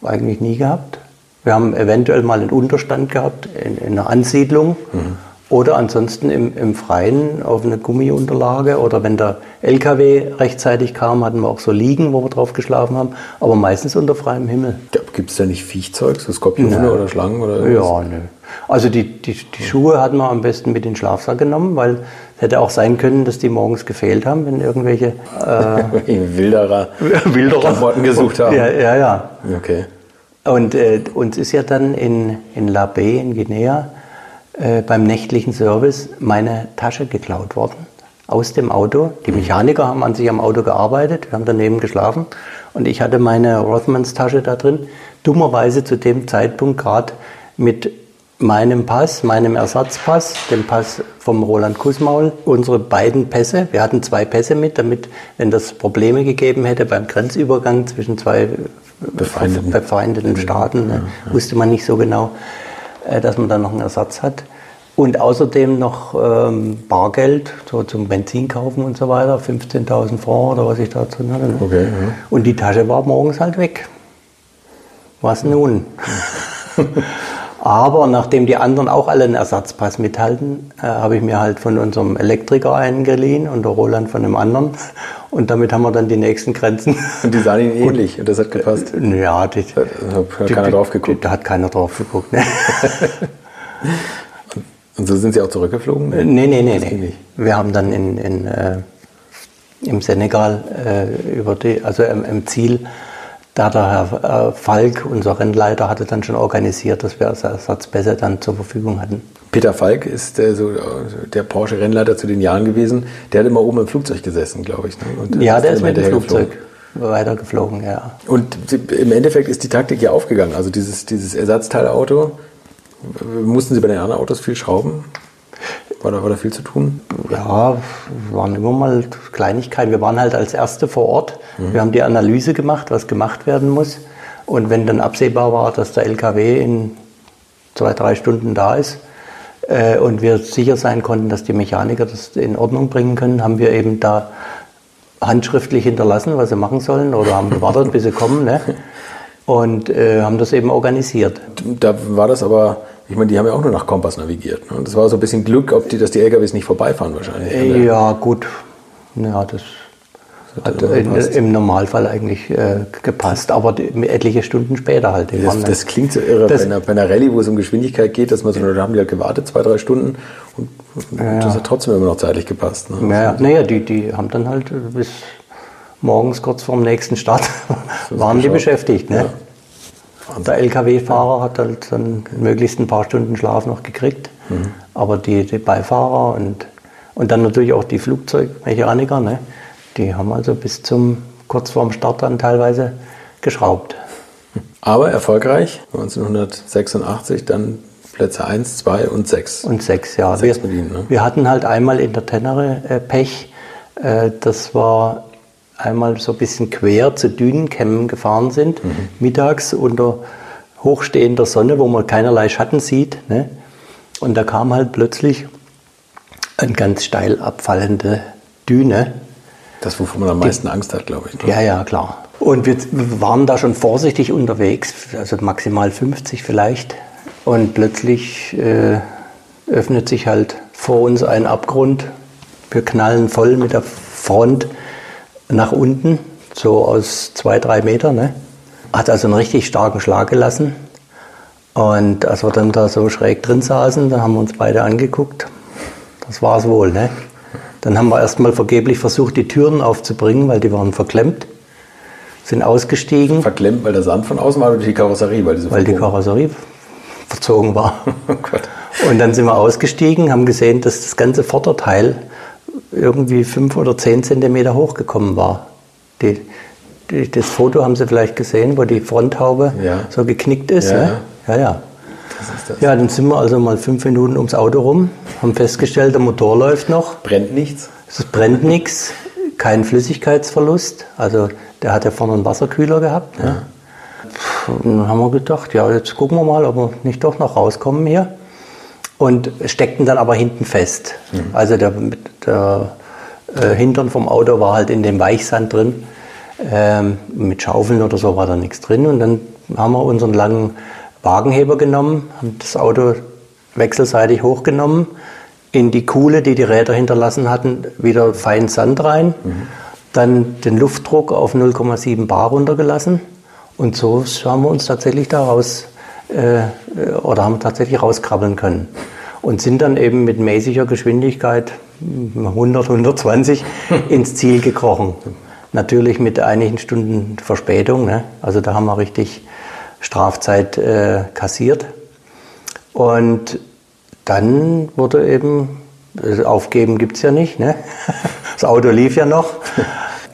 eigentlich nie gehabt. Wir haben eventuell mal einen Unterstand gehabt in, in einer Ansiedlung mhm. oder ansonsten im, im, Freien auf eine Gummiunterlage oder wenn der LKW rechtzeitig kam, hatten wir auch so Liegen, wo wir drauf geschlafen haben, aber meistens unter freiem Himmel. Gibt es da nicht Viechzeug, so Skorpione oder Schlangen? Oder ja, nö. Also die, die, die Schuhe hatten wir am besten mit in den Schlafsack genommen, weil es hätte auch sein können, dass die morgens gefehlt haben, wenn irgendwelche äh, Wilderer, Wilderer Klamotten gesucht haben. Ja, ja. ja. Okay. Und äh, uns ist ja dann in, in La Baye in Guinea äh, beim nächtlichen Service meine Tasche geklaut worden aus dem Auto. Die Mechaniker haben an sich am Auto gearbeitet, wir haben daneben geschlafen und ich hatte meine Rothmans Tasche da drin. Dummerweise zu dem Zeitpunkt gerade mit meinem Pass, meinem Ersatzpass, dem Pass vom Roland Kussmaul, unsere beiden Pässe. Wir hatten zwei Pässe mit, damit, wenn das Probleme gegeben hätte beim Grenzübergang zwischen zwei befeindeten, befeindeten Staaten, ne, ja, ja. wusste man nicht so genau, äh, dass man dann noch einen Ersatz hat. Und außerdem noch ähm, Bargeld, so zum Benzin kaufen und so weiter, 15.000 Francs oder was ich da drin hatte. Ne? Okay, ja. Und die Tasche war morgens halt weg. Was nun? Aber nachdem die anderen auch alle einen Ersatzpass mithalten, äh, habe ich mir halt von unserem Elektriker einen geliehen und der Roland von dem anderen. Und damit haben wir dann die nächsten Grenzen. Und die sahen Ihnen ähnlich und das hat gepasst? Äh, ja, die, da hat keiner drauf geguckt. Da hat keiner drauf geguckt. Ne? und so sind Sie auch zurückgeflogen? Nee, nee, nee. nee. Wir haben dann in, in, äh, im Senegal äh, über die, also im, im Ziel da der Herr äh, Falk, unser Rennleiter, hatte dann schon organisiert, dass wir Ersatzbässe dann zur Verfügung hatten. Peter Falk ist der, so, der Porsche-Rennleiter zu den Jahren gewesen. Der hat immer oben im Flugzeug gesessen, glaube ich. Ne? ja, der ist mit dem Flugzeug weitergeflogen, ja. Und im Endeffekt ist die Taktik ja aufgegangen. Also dieses, dieses Ersatzteilauto, mussten Sie bei den anderen Autos viel schrauben? War da, war da viel zu tun? Ja, waren immer mal Kleinigkeiten. Wir waren halt als Erste vor Ort. Mhm. Wir haben die Analyse gemacht, was gemacht werden muss. Und wenn dann absehbar war, dass der LKW in zwei, drei Stunden da ist äh, und wir sicher sein konnten, dass die Mechaniker das in Ordnung bringen können, haben wir eben da handschriftlich hinterlassen, was sie machen sollen oder haben gewartet, bis sie kommen. Ne? Und äh, haben das eben organisiert. Da war das aber ich meine, die haben ja auch nur nach Kompass navigiert. Ne? Das war so ein bisschen Glück, ob die, dass die LKWs nicht vorbeifahren wahrscheinlich. Ja, gut. Ja, das hat in, im Normalfall eigentlich äh, gepasst, aber die, etliche Stunden später halt. Das, das, klingt so irre das, bei, einer, bei einer Rallye, wo es um Geschwindigkeit geht, dass man so, da haben die halt gewartet, zwei, drei Stunden und, ja, das hat trotzdem immer noch zeitlich gepasst. Ne? Ja, naja, die, die haben dann halt bis morgens kurz vorm nächsten Start waren die beschäftigt. Ne? Ja. Der LKW-Fahrer hat halt dann möglichst ein paar Stunden Schlaf noch gekriegt. Mhm. Aber die, die Beifahrer und, und dann natürlich auch die Flugzeugmechaniker, ne, die haben also bis zum kurz vorm Start dann teilweise geschraubt. Aber erfolgreich, 1986 dann Plätze 1, 2 und 6. Und 6, ja. Sechs wir, bedient, ne? wir hatten halt einmal in der Tennere äh, Pech. Äh, das war einmal so ein bisschen quer zu Dünenkämmen gefahren sind, mhm. mittags unter hochstehender Sonne, wo man keinerlei Schatten sieht. Ne? Und da kam halt plötzlich eine ganz steil abfallende Düne. Das, wovon man am meisten Die, Angst hat, glaube ich. Ne? Ja, ja, klar. Und wir waren da schon vorsichtig unterwegs, also maximal 50 vielleicht. Und plötzlich äh, öffnet sich halt vor uns ein Abgrund Wir knallen voll mit der Front nach unten, so aus zwei, drei Metern. Ne? Hat also einen richtig starken Schlag gelassen. Und als wir dann da so schräg drin saßen, dann haben wir uns beide angeguckt. Das war es wohl. Ne? Dann haben wir erstmal vergeblich versucht, die Türen aufzubringen, weil die waren verklemmt. Sind ausgestiegen. Verklemmt, weil der Sand von außen war oder die Karosserie? Weil, weil die Karosserie verzogen war. Oh und dann sind wir ausgestiegen, haben gesehen, dass das ganze Vorderteil irgendwie fünf oder zehn Zentimeter hochgekommen war. Die, die, das Foto haben Sie vielleicht gesehen, wo die Fronthaube ja. so geknickt ist. Ja, ne? ja. ja. Ja, dann sind wir also mal fünf Minuten ums Auto rum, haben festgestellt, der Motor läuft noch. Brennt nichts? Es brennt nichts, kein Flüssigkeitsverlust. Also der hat ja vorne einen Wasserkühler gehabt. Ne? Und dann haben wir gedacht, ja, jetzt gucken wir mal, ob wir nicht doch noch rauskommen hier. Und steckten dann aber hinten fest. Mhm. Also der, der äh, Hintern vom Auto war halt in dem Weichsand drin. Ähm, mit Schaufeln oder so war da nichts drin. Und dann haben wir unseren langen Wagenheber genommen, haben das Auto wechselseitig hochgenommen, in die Kuhle, die die Räder hinterlassen hatten, wieder fein Sand rein, mhm. dann den Luftdruck auf 0,7 Bar runtergelassen und so haben wir uns tatsächlich daraus oder haben tatsächlich rauskrabbeln können und sind dann eben mit mäßiger Geschwindigkeit 100, 120 ins Ziel gekrochen. Natürlich mit einigen Stunden Verspätung. Ne? Also da haben wir richtig Strafzeit äh, kassiert. Und dann wurde eben, also aufgeben gibt es ja nicht, ne? das Auto lief ja noch.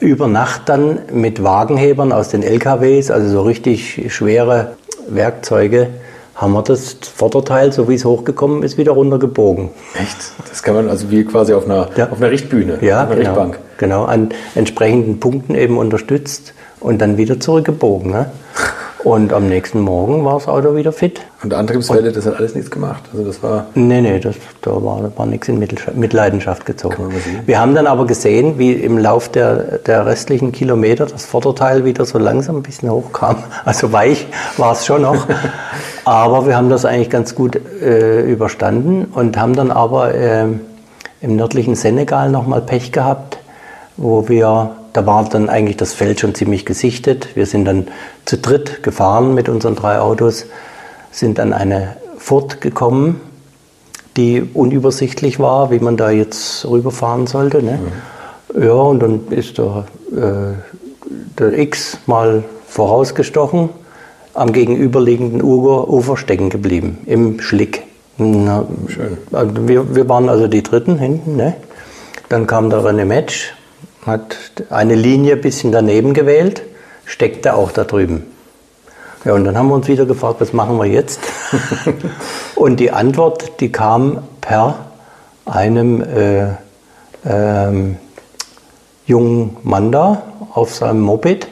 Über Nacht dann mit Wagenhebern aus den LKWs, also so richtig schwere Werkzeuge, haben wir das Vorderteil, so wie es hochgekommen ist, wieder runtergebogen. Echt? Das kann man also wie quasi auf einer, ja. auf einer Richtbühne, ja, auf einer genau, Richtbank. Genau, an entsprechenden Punkten eben unterstützt und dann wieder zurückgebogen. Ne? Und am nächsten Morgen war das Auto wieder fit. Und Antriebswelle, das hat alles nichts gemacht? Also das war nee, nee, das, da war, war nichts in Mitleidenschaft gezogen. Wir haben dann aber gesehen, wie im Lauf der, der restlichen Kilometer das Vorderteil wieder so langsam ein bisschen hochkam. Also weich war es schon noch. aber wir haben das eigentlich ganz gut äh, überstanden und haben dann aber äh, im nördlichen Senegal nochmal Pech gehabt, wo wir da war dann eigentlich das Feld schon ziemlich gesichtet. Wir sind dann zu dritt gefahren mit unseren drei Autos, sind an eine Furt gekommen, die unübersichtlich war, wie man da jetzt rüberfahren sollte. Ne? Mhm. Ja, und dann ist der, äh, der X mal vorausgestochen, am gegenüberliegenden Ufer, Ufer stecken geblieben, im Schlick. Na, Schön. Also wir, wir waren also die Dritten hinten. Ne? Dann kam der René Metsch, hat eine Linie ein bisschen daneben gewählt, steckte auch da drüben. Ja, und dann haben wir uns wieder gefragt, was machen wir jetzt? und die Antwort, die kam per einem äh, ähm, jungen Mann da auf seinem Moped.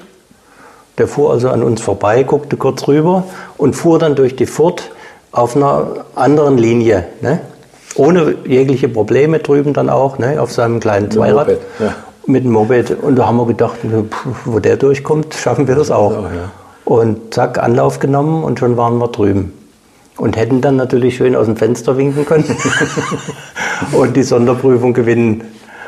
Der fuhr also an uns vorbei, guckte kurz rüber und fuhr dann durch die Furt auf einer anderen Linie. Ne? Ohne jegliche Probleme drüben dann auch, ne? auf seinem kleinen Zweirad. Moped, ja mit dem Moped. Und da haben wir gedacht, wo der durchkommt, schaffen wir das auch. Und zack, Anlauf genommen und schon waren wir drüben. Und hätten dann natürlich schön aus dem Fenster winken können und die Sonderprüfung gewinnen.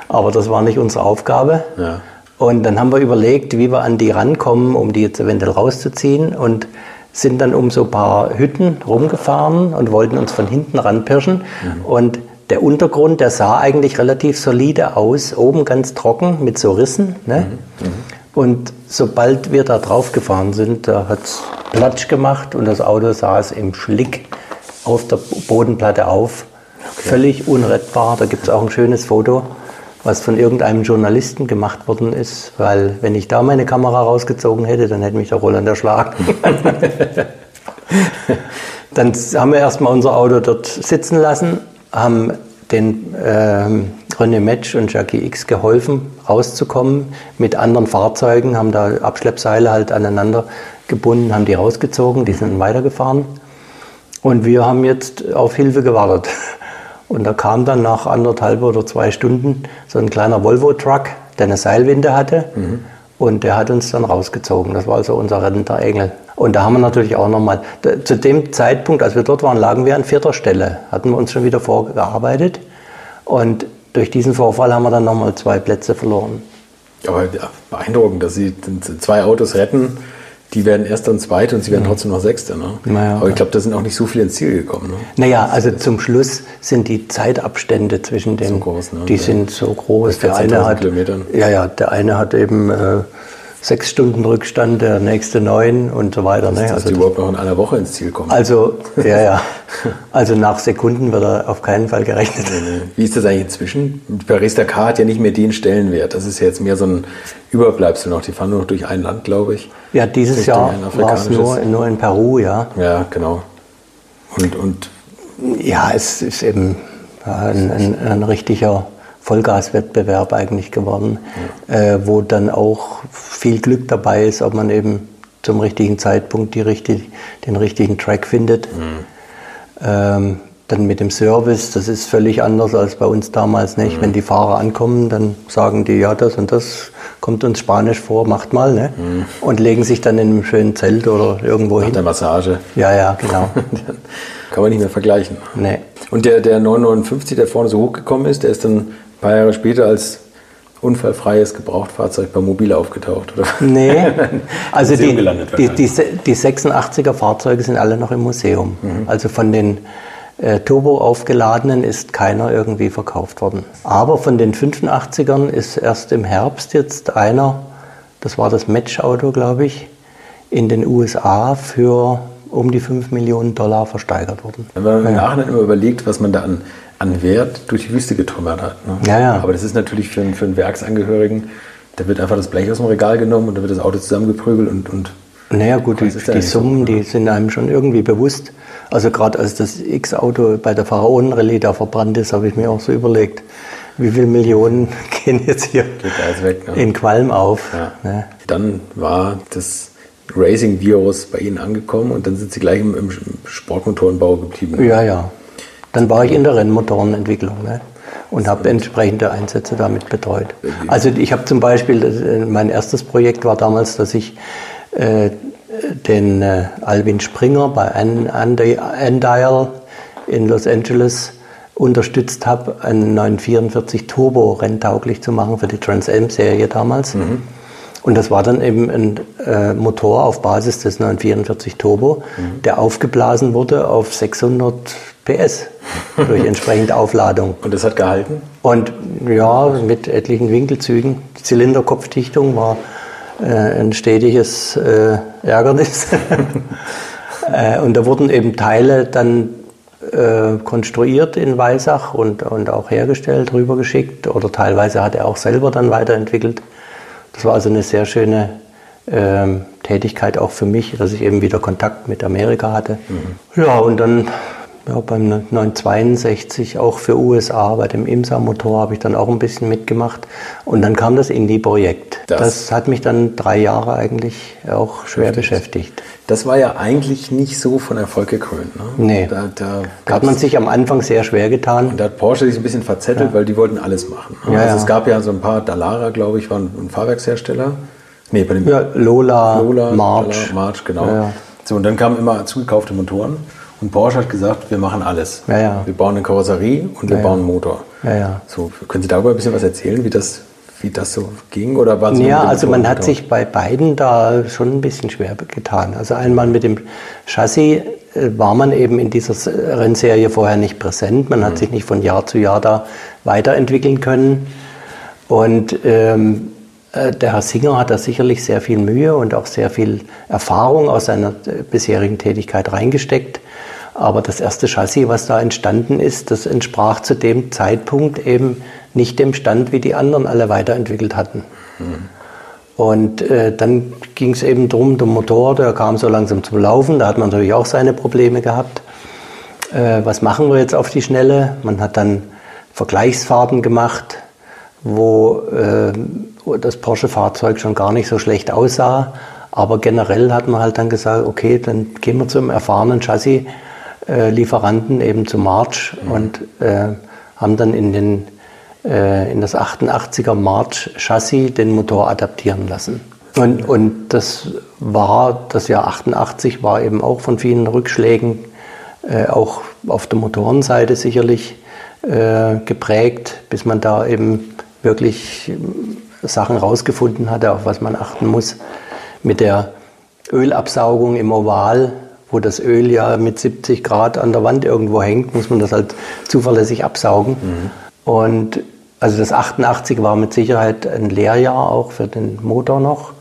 Aber das war nicht unsere Aufgabe. Ja. Und dann haben wir überlegt, wie wir an die rankommen, um die jetzt eventuell rauszuziehen. Und sind dann um so ein paar Hütten rumgefahren und wollten uns von hinten ranpirschen. Mhm. Und der Untergrund, der sah eigentlich relativ solide aus, oben ganz trocken mit so Rissen. Ne? Mhm. Mhm. Und sobald wir da drauf gefahren sind, da hat es Platsch gemacht und das Auto saß im Schlick auf der Bodenplatte auf. Okay. Völlig unrettbar. Da gibt es auch ein schönes Foto, was von irgendeinem Journalisten gemacht worden ist, weil wenn ich da meine Kamera rausgezogen hätte, dann hätte mich der Roland erschlagen. dann haben wir erstmal unser Auto dort sitzen lassen haben den äh, René Metsch und Jackie X geholfen, rauszukommen mit anderen Fahrzeugen, haben da Abschleppseile halt aneinander gebunden, haben die rausgezogen, die sind weitergefahren. Und wir haben jetzt auf Hilfe gewartet. Und da kam dann nach anderthalb oder zwei Stunden so ein kleiner Volvo-Truck, der eine Seilwinde hatte. Mhm. Und der hat uns dann rausgezogen. Das war also unser rettender Engel. Und da haben wir natürlich auch nochmal, zu dem Zeitpunkt, als wir dort waren, lagen wir an vierter Stelle, hatten wir uns schon wieder vorgearbeitet. Und durch diesen Vorfall haben wir dann nochmal zwei Plätze verloren. Aber ja, beeindruckend, dass Sie zwei Autos retten. Die werden Erster und Zweiter und Sie werden trotzdem noch Sechster. Ne? Naja, Aber ich glaube, da sind auch nicht so viele ins Ziel gekommen. Ne? Naja, also zum Schluss sind die Zeitabstände zwischen den, So groß, ne? die Ja. sind so groß. Der eine 14.000 hat, Kilometern. ja, ja, der eine hat eben äh, sechs Stunden Rückstand, der nächste neun und so weiter. Ne? Dass Also die überhaupt noch in einer Woche ins Ziel kommen. Also, ja, ja. Also nach Sekunden wird er auf keinen Fall gerechnet. Wie ist das eigentlich inzwischen? Paris-Dakar hat ja nicht mehr den Stellenwert. Das ist ja jetzt mehr so ein Überbleibsel noch. Die fahren nur noch durch ein Land, glaube ich. Ja, dieses Jahr war es nur, nur in Peru, ja. Ja, genau. Und, und Ja, es ist eben ein, ein, ein richtiger Vollgaswettbewerb eigentlich geworden, äh, wo dann auch viel Glück dabei ist, ob man eben zum richtigen Zeitpunkt die richtig, den richtigen Track findet. Ähm, dann mit dem Service, das ist völlig anders als bei uns damals nicht. Wenn die Fahrer ankommen, dann sagen die, ja, das und das kommt uns Spanisch vor, macht mal, ne? Und legen sich dann in einem schönen Zelt oder irgendwo nach hin. der Massage Ja, ja, genau. kann man nicht mehr vergleichen. nee. Und der, der 959, der vorne so hochgekommen ist, der ist dann ein paar Jahre später als unfallfreies Gebrauchtfahrzeug bei Mobil aufgetaucht, oder? Nee, also die, die, die, die 86er Fahrzeuge sind alle noch im Museum. Mhm. Also von den äh, Turbo aufgeladenen ist keiner irgendwie verkauft worden. Aber von den 85ern ist erst im Herbst jetzt einer, das war das Match-Auto, glaube ich, in den USA für um die 5 Millionen Dollar versteigert worden. Wenn man im Nachhinein immer überlegt, was man da an, an Wert durch die Wüste getrümmert hat. Ne? Ja, ja. Aber das ist natürlich für, einen- für einen Werksangehörigen, da wird einfach das Blech aus dem Regal genommen und da wird das Auto zusammengeprügelt und, und Naja gut, die, die eigentlich so? Summen, die sind einem schon irgendwie bewusst. Also gerade als das X-Auto bei der Pharaonenrallye da verbrannt ist, habe ich mir auch so überlegt, wie viele Millionen gehen jetzt hier weg. Ne? in Qualm auf. Ja. Ne? Dann war das Racing-Virus bei Ihnen angekommen und dann sind Sie gleich im, im Sportmotorenbau geblieben. Ja, ja. Dann war ich in der Rennmotorenentwicklung ne? und habe entsprechende Einsätze damit betreut. Also ich habe zum Beispiel, äh, mein erstes Projekt war damals, dass ich äh, den äh, Alvin Springer bei An- Andi- Andial in Los Angeles unterstützt habe, einen 944 Turbo renntauglich zu machen für die Trans Am Serie damals. Und das war dann eben ein äh, Motor auf Basis des 944 Turbo, der aufgeblasen wurde auf 600 PS durch entsprechende Aufladung. Und das hat gehalten? Und ja, mit etlichen Winkelzügen. Die Zylinderkopfdichtung war äh, ein stetiges äh, Ärgernis. äh, und da wurden eben Teile dann äh, konstruiert in Weisach und, und auch hergestellt, rübergeschickt oder teilweise hat er auch selber dann weiterentwickelt. Das war also eine sehr schöne ähm, Tätigkeit auch für mich, dass ich eben wieder Kontakt mit Amerika hatte. Ja, und dann ja, beim 962 auch für USA, bei dem IMSA-Motor habe ich dann auch ein bisschen mitgemacht. Und dann kam das Indie-Projekt. Das- Das, hat mich dann drei Jahre eigentlich auch schwer beschäftigt. Das war ja eigentlich nicht so von Erfolg gekrönt. Ne? Nee. Da, da, Da hat man sich am Anfang sehr schwer getan. da hat Porsche sich ein bisschen verzettelt, weil die wollten alles machen. ne? Ja, also ja. es gab ja so ein paar, Dallara, glaube ich, war ein, Fahrwerkshersteller. Nee, bei dem Ja, Lola, Lola, March. Dallara, March, genau. Ja, ja. So, und dann kamen immer zugekaufte Motoren. Und Porsche hat gesagt, wir machen alles. Ja, ja. Wir bauen eine Karosserie und wir bauen einen Motor. So, können Sie darüber ein bisschen was erzählen, wie das, wie das so ging? Oder nur Ja, also man hat sich bei beiden da schon ein bisschen schwer getan. Also einmal mit dem Chassis äh, war man eben in dieser Rennserie vorher nicht präsent. Man hat sich nicht von Jahr zu Jahr da weiterentwickeln können. Und ähm, äh, der Herr Singer hat da sicherlich sehr viel Mühe und auch sehr viel Erfahrung aus seiner äh, bisherigen Tätigkeit reingesteckt. Aber das erste Chassis, was da entstanden ist, das entsprach zu dem Zeitpunkt eben nicht dem Stand, wie die anderen alle weiterentwickelt hatten. Und äh, dann ging es eben drum, der Motor, der kam so langsam zum Laufen, da hat man natürlich auch seine Probleme gehabt. Äh, was machen wir jetzt auf die Schnelle? Man hat dann Vergleichsfahrten gemacht, wo, äh, das Porsche-Fahrzeug schon gar nicht so schlecht aussah. Aber generell hat man halt dann gesagt, okay, dann gehen wir zum erfahrenen Chassis-Lieferanten, eben zu March und äh, haben dann in, den, äh, in das 88er March-Chassis den Motor adaptieren lassen. Und, und das war, das Jahr 88 war eben auch von vielen Rückschlägen, äh, auch auf der Motorenseite sicherlich äh, geprägt, bis man da eben wirklich äh, Sachen rausgefunden hatte, auf was man achten muss. Mit der Ölabsaugung im Oval, wo das Öl ja mit 70 Grad an der Wand irgendwo hängt, muss man das halt zuverlässig absaugen. Mhm. Und also das 88 war mit Sicherheit ein Lehrjahr auch für den Motor noch.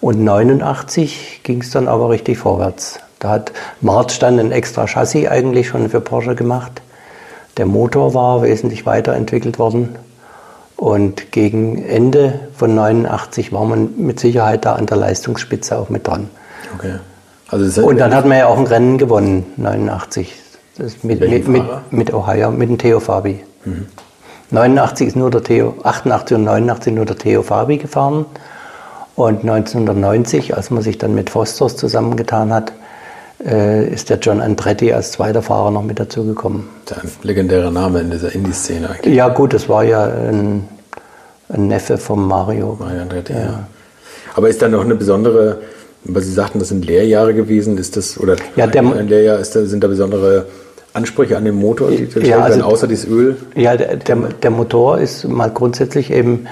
Und 89 ging es dann aber richtig vorwärts. Da hat Marz dann ein extra Chassis eigentlich schon für Porsche gemacht. Der Motor war wesentlich weiterentwickelt worden. Und gegen Ende von 89 war man mit Sicherheit da an der Leistungsspitze auch mit dran. Okay. Also und dann hat man ja auch ein Rennen gewonnen, 89. mit, mit, mit, mit, Ohio, mit dem Theo Fabi. Mhm. 89 ist nur der Theo, 88 und 89 nur der Theo Fabi gefahren. Und 1990, als man sich dann mit Fosters zusammengetan hat, äh, ist der John Andretti als zweiter Fahrer noch mit dazugekommen. Ein legendärer Name in dieser Indie-Szene eigentlich. Ja gut, das war ja ein, ein Neffe von Mario. Mario Andretti, ja. ja. Aber ist da noch eine besondere, weil Sie sagten, das sind Lehrjahre gewesen, ist das, oder ja, der, ein Lehrjahr, ist da, sind da besondere Ansprüche an den Motor, die ja, also, außer dieses Öl? Ja, der, der, der, Motor ist mal grundsätzlich eben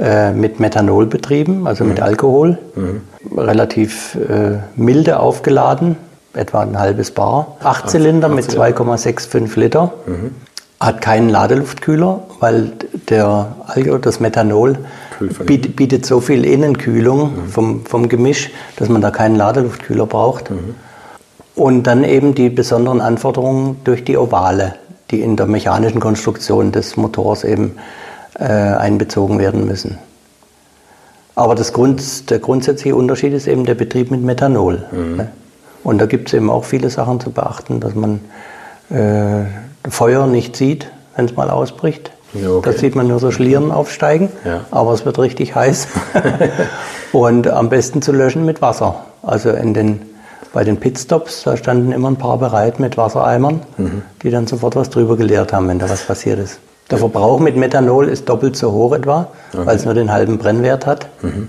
äh, mit Methanol betrieben, also mhm. mit Alkohol, mhm. relativ äh, milde aufgeladen etwa ein halbes Bar. Acht Zylinder mit 2,65 Liter. Mhm. Hat keinen Ladeluftkühler, weil der Alge, das Methanol bietet, bietet, so viel Innenkühlung mhm. vom, vom Gemisch, dass man da keinen Ladeluftkühler braucht. Mhm. Und dann eben die besonderen Anforderungen durch die Ovale, die in der mechanischen Konstruktion des Motors eben äh, einbezogen werden müssen. Aber das Grund, der grundsätzliche Unterschied ist eben der Betrieb mit Methanol. Mhm. Ne? Und da gibt es eben auch viele Sachen zu beachten, dass man äh, Feuer nicht sieht, wenn es mal ausbricht. Ja, okay. Da sieht man nur so Schlieren aufsteigen, ja. aber es wird richtig heiß. und am besten zu löschen mit Wasser. Also in den, bei den Pitstops, da standen immer ein paar bereit mit Wassereimern, mhm. die dann sofort was drüber geleert haben, wenn da was passiert ist. Der Verbrauch mit Methanol ist doppelt so hoch etwa, okay. weil es nur den halben Brennwert hat. Mhm.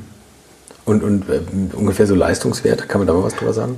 Und, und äh, ungefähr so Leistungswerte, kann man da mal was drüber sagen?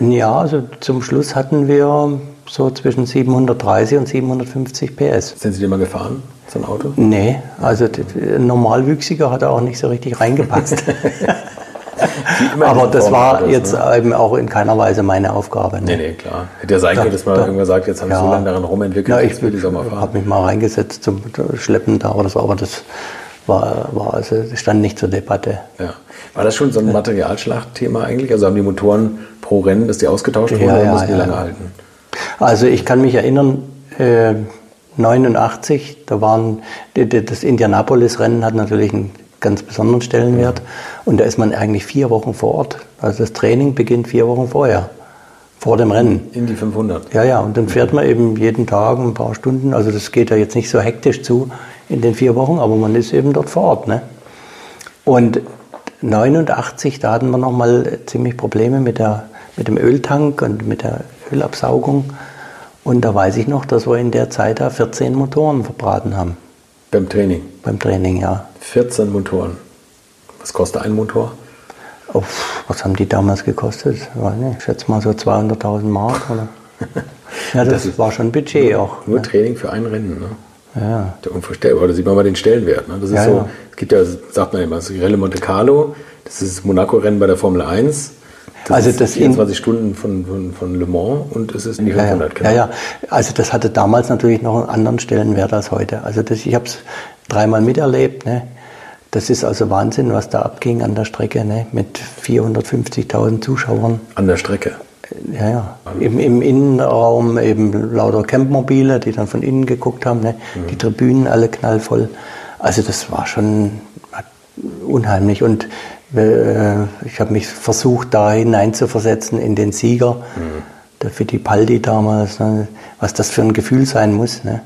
Ja, also zum Schluss hatten wir so zwischen 730 und 750 PS. Sind Sie die mal gefahren, so ein Auto? Nee, also ein Normalwüchsiger hat auch nicht so richtig reingepasst. Aber das war das, jetzt ne? eben auch in keiner Weise meine Aufgabe. Ne? Nee, nee, klar. Hätte ja sein können, dass man da, irgendwann sagt, jetzt haben wir ja, so lange daran rumentwickelt, ja, ich will die Sommer fahren. habe mich mal reingesetzt zum Schleppen da, aber das war aber das war, war also stand nicht zur Debatte. Ja. War das schon so ein Materialschlachtthema eigentlich? Also haben die Motoren pro Rennen, dass die ausgetauscht wurden ja, oder mussten die ja. lange halten? Also ich kann mich erinnern, äh, 89, da waren das Indianapolis-Rennen hat natürlich einen ganz besonderen Stellenwert und da ist man eigentlich vier Wochen vor Ort. Also das Training beginnt vier Wochen vorher, vor dem Rennen. In die 500? Ja, ja, und dann fährt man eben jeden Tag ein paar Stunden. Also das geht ja jetzt nicht so hektisch zu in den vier Wochen, aber man ist eben dort vor Ort. Ne? Und 89, da hatten wir nochmal ziemlich Probleme mit, der, mit dem Öltank und mit der Ölabsaugung. Und da weiß ich noch, dass wir in der Zeit da 14 Motoren verbraten haben. Beim Training? Beim Training, ja. 14 Motoren. Was kostet ein Motor? Oh, was haben die damals gekostet? Ich schätze mal so 200.000 Mark. Oder? ja, das, das war schon Budget nur, auch. Nur ne? Training für ein Rennen, ne? Ja. Der unvorstellbar. Da sieht man mal den Stellenwert. Ne? Das ist ja, so, ja. es gibt ja, sagt man immer, das Rallye Monte Carlo, das ist das Monaco-Rennen bei der Formel 1. Das also das 24 Stunden von, von, von, Le Mans und es ist in die 500. Ja, ja, ja, also das hatte damals natürlich noch einen anderen Stellenwert als heute. Also das, ich habe es dreimal miterlebt. Ne? Das ist also Wahnsinn, was da abging an der Strecke ne? mit 450.000 Zuschauern. An der Strecke? Ja, ja. Im, Im, Innenraum eben lauter Campmobile, die dann von innen geguckt haben. Ne? Mhm. Die Tribünen alle knallvoll. Also das war schon unheimlich. Und äh, ich habe mich versucht, da hineinzuversetzen in den Sieger, mhm. der Fittipaldi damals, ne? was das für ein Gefühl sein muss. Ne?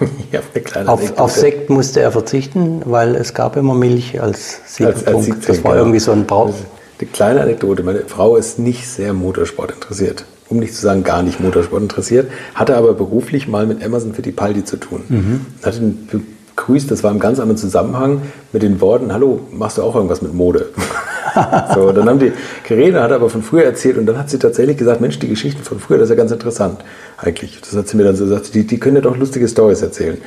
auf, auf, Sekt musste er verzichten, weil es gab immer Milch als Siegpunkt. Als, als das war genau. irgendwie so ein Brauch. Eine kleine Anekdote, meine Frau ist nicht sehr Motorsport interessiert. Um nicht zu sagen, gar nicht Motorsport interessiert, hatte aber beruflich mal mit Amazon Fittipaldi zu tun. Mhm. Hatte ihn begrüßt, das war im ganz anderen Zusammenhang mit den Worten, hallo, machst du auch irgendwas mit Mode? so, dann haben die geredet, hat aber von früher erzählt und dann hat sie tatsächlich gesagt, Mensch, die Geschichten von früher, das ist ja ganz interessant eigentlich. Das hat sie mir dann so gesagt, die, die können ja doch lustige Stories erzählen.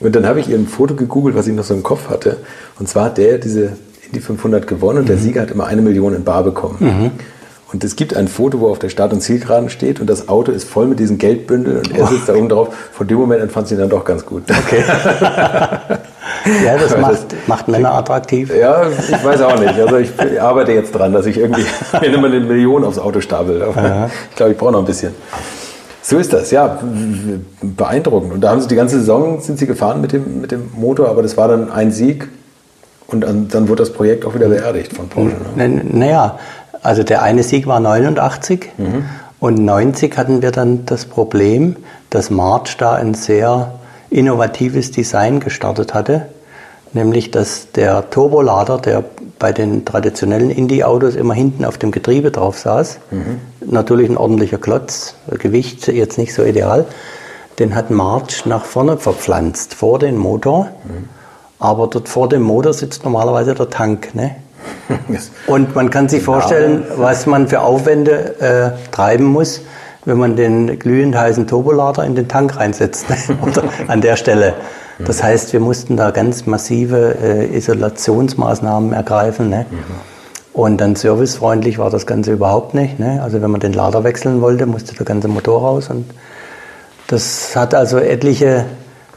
Und dann habe ich ihr ein Foto gegoogelt, was ich noch so im Kopf hatte. Und zwar hat der diese Indy 500 gewonnen und mhm. der Sieger hat immer eine Million in Bar bekommen. Mhm. Und es gibt ein Foto, wo auf der Start- und Zielgeraden steht und das Auto ist voll mit diesen Geldbündeln und er sitzt oh. da oben drauf. Von dem Moment an fand sie ihn dann doch ganz gut. Okay. ja, das macht, das, macht Männer attraktiv. Ja, ich weiß auch nicht. Also ich, arbeite jetzt dran, dass ich irgendwie mir immer eine Million aufs Auto stapel. Ich glaube, ich brauche noch ein bisschen. So ist das, ja, beeindruckend. Und da haben sie die ganze Saison sind sie gefahren mit dem, mit dem Motor, aber das war dann ein Sieg und dann, dann wurde das Projekt auch wieder beerdigt von Porsche. Ne? Naja, also der eine Sieg war 89 mhm. und 90 hatten wir dann das Problem, dass March da ein sehr innovatives Design gestartet hatte, nämlich dass der Turbolader, der bei den traditionellen Indie-Autos immer hinten auf dem Getriebe drauf saß, mhm. natürlich ein ordentlicher Klotz, Gewicht jetzt nicht so ideal, den hat March nach vorne verpflanzt, vor den Motor. Mhm. Aber dort vor dem Motor sitzt normalerweise der Tank. Ne? Und man kann sich vorstellen, was man für Aufwände äh, treiben muss, wenn man den glühend heißen Turbolader in den Tank reinsetzt oder an der Stelle. Das heißt, wir mussten da ganz massive äh, Isolationsmaßnahmen ergreifen. Ne? Mhm. Und dann servicefreundlich war das Ganze überhaupt nicht. Ne? Also wenn man den Lader wechseln wollte, musste der ganze Motor raus. Und das hat also etliche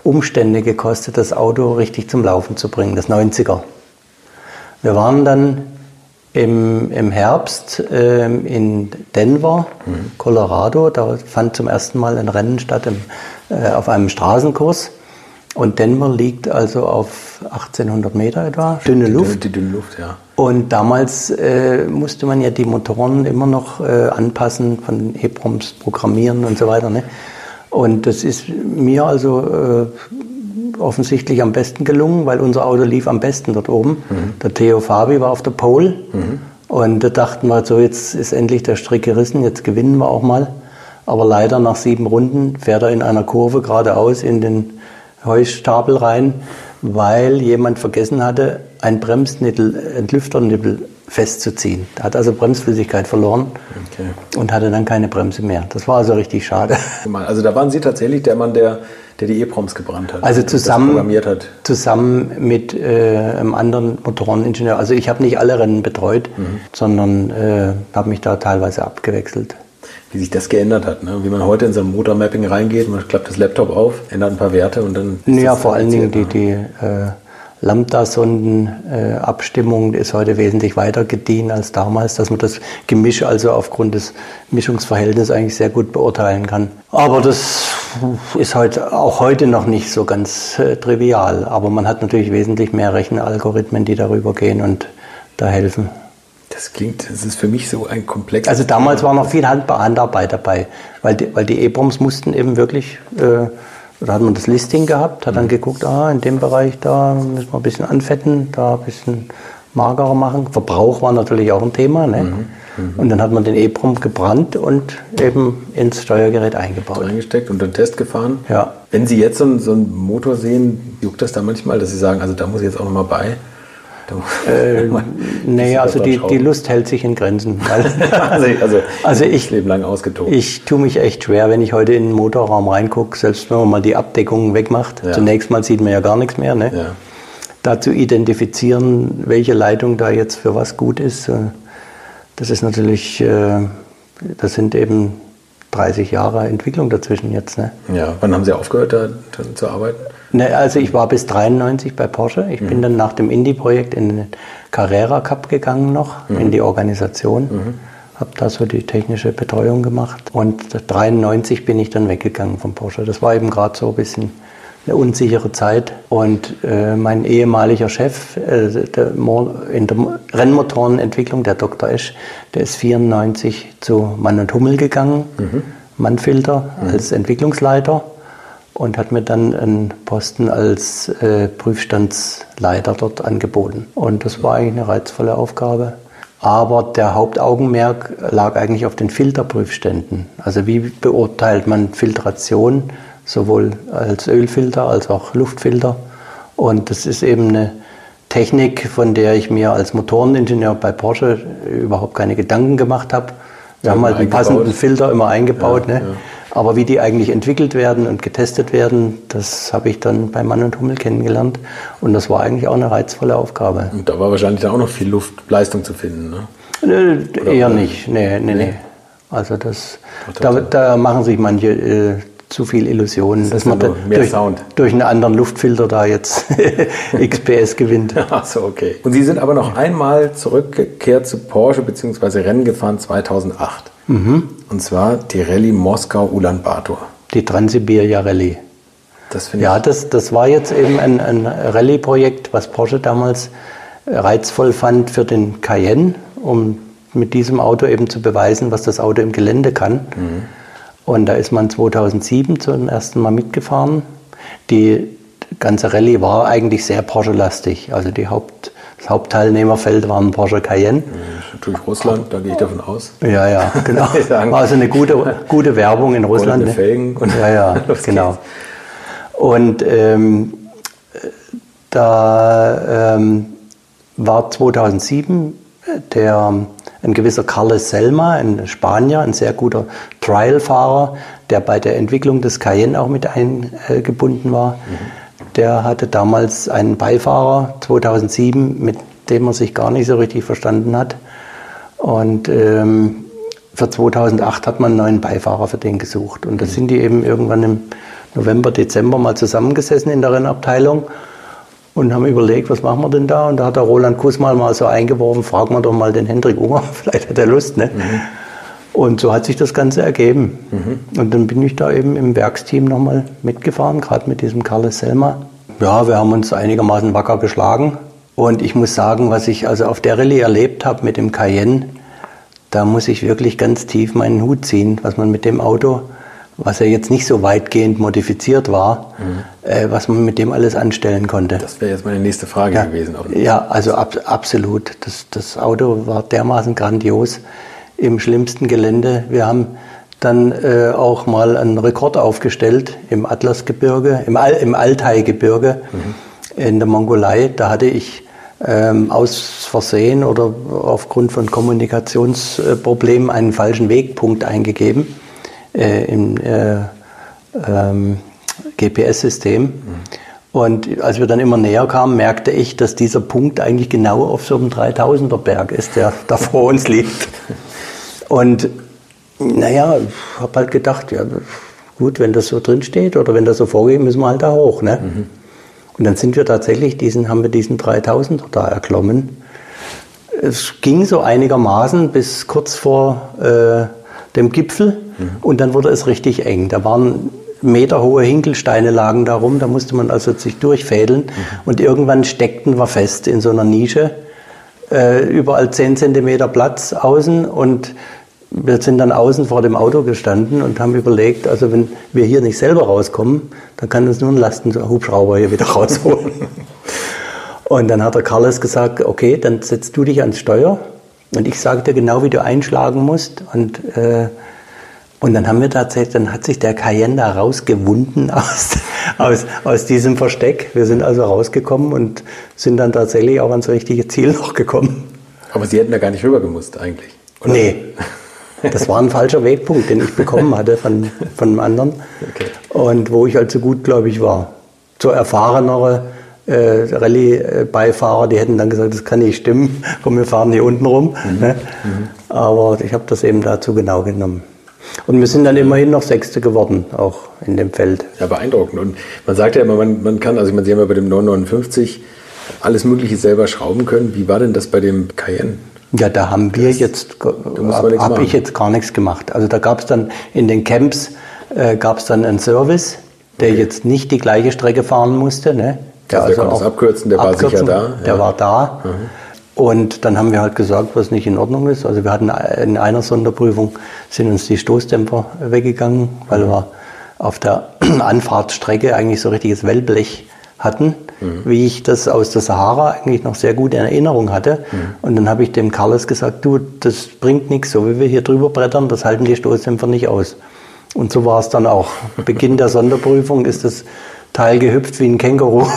Umstände gekostet, das Auto richtig zum Laufen zu bringen, das 90er. Wir waren dann im, im Herbst äh, in Denver, mhm. Colorado. Da fand zum ersten Mal ein Rennen statt im, äh, auf einem Straßenkurs. Und Denver liegt also auf 1800 Meter etwa, dünne Luft. Die, die dünne Luft, ja. Und damals äh, musste man ja die Motoren immer noch äh, anpassen, von EPROMs programmieren und so weiter. Ne? Und das ist mir also äh, offensichtlich am besten gelungen, weil unser Auto lief am besten dort oben. Mhm. Der Theo Fabi war auf der Pole mhm. und da dachten wir so, jetzt ist endlich der Strick gerissen, jetzt gewinnen wir auch mal. Aber leider nach sieben Runden fährt er in einer Kurve geradeaus in den Heustapel rein, weil jemand vergessen hatte, ein Bremsnittel, ein Lüfternippel festzuziehen. Er hat also Bremsflüssigkeit verloren okay. und hatte dann keine Bremse mehr. Das war also richtig schade. Also da waren Sie tatsächlich der Mann, der, der die E-Proms gebrannt hat. Also zusammen, programmiert hat. zusammen mit äh, einem anderen Motoreningenieur. Also ich habe nicht alle Rennen betreut, mhm. sondern äh, habe mich da teilweise abgewechselt. Wie sich das geändert hat, ne? wie man heute in so ein Motormapping reingeht, man klappt das Laptop auf, ändert ein paar Werte und dann. Ja, vor allen Dingen die, die äh, Lambda-Sonden-Abstimmung ist heute wesentlich weiter gediehen als damals, dass man das Gemisch also aufgrund des Mischungsverhältnisses eigentlich sehr gut beurteilen kann. Aber das ist halt auch heute noch nicht so ganz äh, trivial. Aber man hat natürlich wesentlich mehr Rechenalgorithmen, die darüber gehen und da helfen. Das klingt, das ist für mich so ein komplexes. Also damals war noch viel Handarbeit dabei, weil die, weil die EBROMs mussten eben wirklich äh, da hat man das Listing gehabt, hat dann mhm. geguckt, ah, in dem Bereich, da müssen wir ein bisschen anfetten, da ein bisschen magerer machen. Verbrauch war natürlich auch ein Thema. Ne? Mhm. Mhm. Und dann hat man den EEPROM gebrannt und eben ins Steuergerät eingebaut. Eingesteckt und dann Test gefahren. Ja. Wenn Sie jetzt so, so einen Motor sehen, juckt das da manchmal, dass Sie sagen, also da muss ich jetzt auch nochmal bei? Äh, nee, also die, die Lust hält sich in Grenzen. also, also, also ich, Leben lang ausgetobt. Ich tue mich echt schwer, wenn ich heute in den Motorraum reingucke, selbst wenn man mal die Abdeckung wegmacht. Ja. Zunächst mal sieht man ja gar nichts mehr. Ne? Ja. Da zu identifizieren, welche Leitung da jetzt für was gut ist, äh, das ist natürlich, äh, das sind eben 30 Jahre Entwicklung dazwischen jetzt. Ne? Ja, wann haben Sie aufgehört, da zu arbeiten? Ne, also ich war bis 93 bei Porsche. Ich mhm. bin dann nach dem Indie-Projekt in den Carrera Cup gegangen noch, mhm. in die Organisation. Mhm. Habe da so die technische Betreuung gemacht. Und 93 bin ich dann weggegangen von Porsche. Das war eben gerade so ein bisschen eine unsichere Zeit. Und äh, mein ehemaliger Chef äh, der in der Rennmotorenentwicklung, der Dr. Esch, der ist 94 zu Mann und Hummel gegangen, mhm. Mannfilter mhm. als Entwicklungsleiter und hat mir dann einen Posten als äh, Prüfstandsleiter dort angeboten. Und das war eigentlich eine reizvolle Aufgabe. Aber der Hauptaugenmerk lag eigentlich auf den Filterprüfständen. Also wie beurteilt man Filtration sowohl als Ölfilter als auch Luftfilter. Und das ist eben eine Technik, von der ich mir als Motoreningenieur bei Porsche überhaupt keine Gedanken gemacht habe. Wir ja, haben halt einen passenden Filter immer eingebaut. Ja, ne? Ja. Aber wie die eigentlich entwickelt werden und getestet werden, das habe ich dann bei Mann und Hummel kennengelernt. Und das war eigentlich auch eine reizvolle Aufgabe. Und da war wahrscheinlich dann auch noch viel Luftleistung zu finden, ne? Äh, eher nicht, nee, nee, nee. Also das, da, da machen sich manche äh, zu viel Illusionen, das dass man da durch, durch, einen anderen Luftfilter da jetzt XPS gewinnt. Achso, okay. Und Sie sind aber noch einmal zurückgekehrt zu Porsche bzw. Rennen gefahren 2008. Mhm. Und zwar die Rallye Moskau-Ulaanbaatar. Die Transsibiria Rallye. Das ja, das, das war jetzt eben ein, ein Rallye-Projekt, was Porsche damals reizvoll fand für den Cayenne, um mit diesem Auto eben zu beweisen, was das Auto im Gelände kann. Mhm. Und da ist man 2007 zum ersten Mal mitgefahren. Die ganze Rallye war eigentlich sehr Porsche-lastig. Also die Haupt, das Hauptteilnehmerfeld waren Porsche Cayenne. Durch Russland, da gehe ich davon aus. Ja, ja, genau. War also eine gute, gute Werbung in Russland. Ne? Felgen und ja, ja, genau. Und ähm, da ähm, war 2007 der ein gewisser Carles Selma, ein Spanier, ein sehr guter Trial-Fahrer, der bei der Entwicklung des Cayenne auch mit eingebunden war. Mhm. Der hatte damals einen Beifahrer 2007, mit dem er sich gar nicht so richtig verstanden hat. Und ähm, für 2008 hat man einen neuen Beifahrer für den gesucht. Und da mhm. sind die eben irgendwann im November, Dezember mal zusammengesessen in der Rennabteilung und haben überlegt, was machen wir denn da? Und da hat der Roland Kussmal mal so eingeworfen, fragen wir doch mal den Hendrik Unger, vielleicht hat er Lust. Ne? Mhm. Und so hat sich das Ganze ergeben. Mhm. Und dann bin ich da eben im Werksteam nochmal mitgefahren, gerade mit diesem Carlos Selma. Ja, wir haben uns einigermaßen wacker geschlagen. Und ich muss sagen, was ich also auf der Rallye erlebt habe mit dem Cayenne, da muss ich wirklich ganz tief meinen Hut ziehen, was man mit dem Auto was ja jetzt nicht so weitgehend modifiziert war, mhm. äh, was man mit dem alles anstellen konnte. Das wäre jetzt meine nächste Frage ja, gewesen. Ja, also ab, absolut. Das, das Auto war dermaßen grandios im schlimmsten Gelände. Wir haben dann äh, auch mal einen Rekord aufgestellt im Atlasgebirge, im, Al im Altai-Gebirge mhm. in der Mongolei. Da hatte ich ähm, aus Versehen oder aufgrund von Kommunikationsproblemen einen falschen Wegpunkt eingegeben äh, im äh, ähm, GPS-System. Mhm. Und als wir dann immer näher kamen, merkte ich, dass dieser Punkt eigentlich genau auf so einem 3000er Berg ist, der da vor uns liegt. Und naja, ich habe halt gedacht, ja, gut, wenn das so drin steht oder wenn das so vorgeht, müssen wir halt da hoch. Ne? Mhm. Und dann sind wir tatsächlich diesen, haben wir diesen 3000er da erklommen. Es ging so einigermaßen bis kurz vor äh, dem Gipfel mhm. und dann wurde es richtig eng. Da waren meterhohe Hinkelsteine lagen da rum, da musste man also sich durchfädeln mhm. und irgendwann steckten wir fest in so einer Nische, äh, überall 10 Zentimeter Platz außen und wir sind dann außen vor dem Auto gestanden und haben überlegt, also wenn wir hier nicht selber rauskommen, dann kann uns nur ein Lastenhubschrauber hier wieder rausholen. und dann hat der Carlos gesagt, okay, dann setzt du dich ans Steuer und ich sage dir genau, wie du einschlagen musst. Und, äh, und dann haben wir tatsächlich, dann hat sich der Cayenne da rausgewunden aus, aus, aus diesem Versteck. Wir sind also rausgekommen und sind dann tatsächlich auch ans richtige Ziel noch gekommen. Aber Sie hätten da gar nicht rüber gemusst eigentlich. Oder? Nee, das war ein falscher Wegpunkt, den ich bekommen hatte von, von einem anderen. Okay. Und wo ich so gut, glaube ich, war. So erfahrenere äh, Rallye-Beifahrer, die hätten dann gesagt, das kann nicht stimmen, komm, wir fahren hier unten rum. Mhm. Ne? Mhm. Aber ich habe das eben dazu genau genommen. Und wir sind dann immerhin noch Sechste geworden, auch in dem Feld. Ja, beeindruckend. Und man sagt ja immer, man, man kann, also ich meine, Sie haben ja bei dem 959 alles Mögliche selber schrauben können. Wie war denn das bei dem Cayenne? Ja, da haben wir das, jetzt, habe ich jetzt gar nichts gemacht. Also da gab es dann in den Camps, äh, gab es dann einen Service, der okay. jetzt nicht die gleiche Strecke fahren musste. Ne? Der also, also auch abkürzen, der abkürzen, war sicher da. Der war da. Mhm. Und dann haben wir halt gesagt, was nicht in Ordnung ist. Also wir hatten in einer Sonderprüfung sind uns die Stoßdämpfer weggegangen, weil mhm. wir auf der Anfahrtsstrecke eigentlich so richtiges Wellblech hatten mhm. wie ich das aus der Sahara eigentlich noch sehr gut in Erinnerung hatte. Mhm. Und dann habe ich dem Carlos gesagt, du, das bringt nichts, so wie wir hier drüber brettern, das halten die Stoßdämpfer nicht aus. Und so war es dann auch. Beginn der Sonderprüfung ist das Teil gehüpft wie ein Känguru.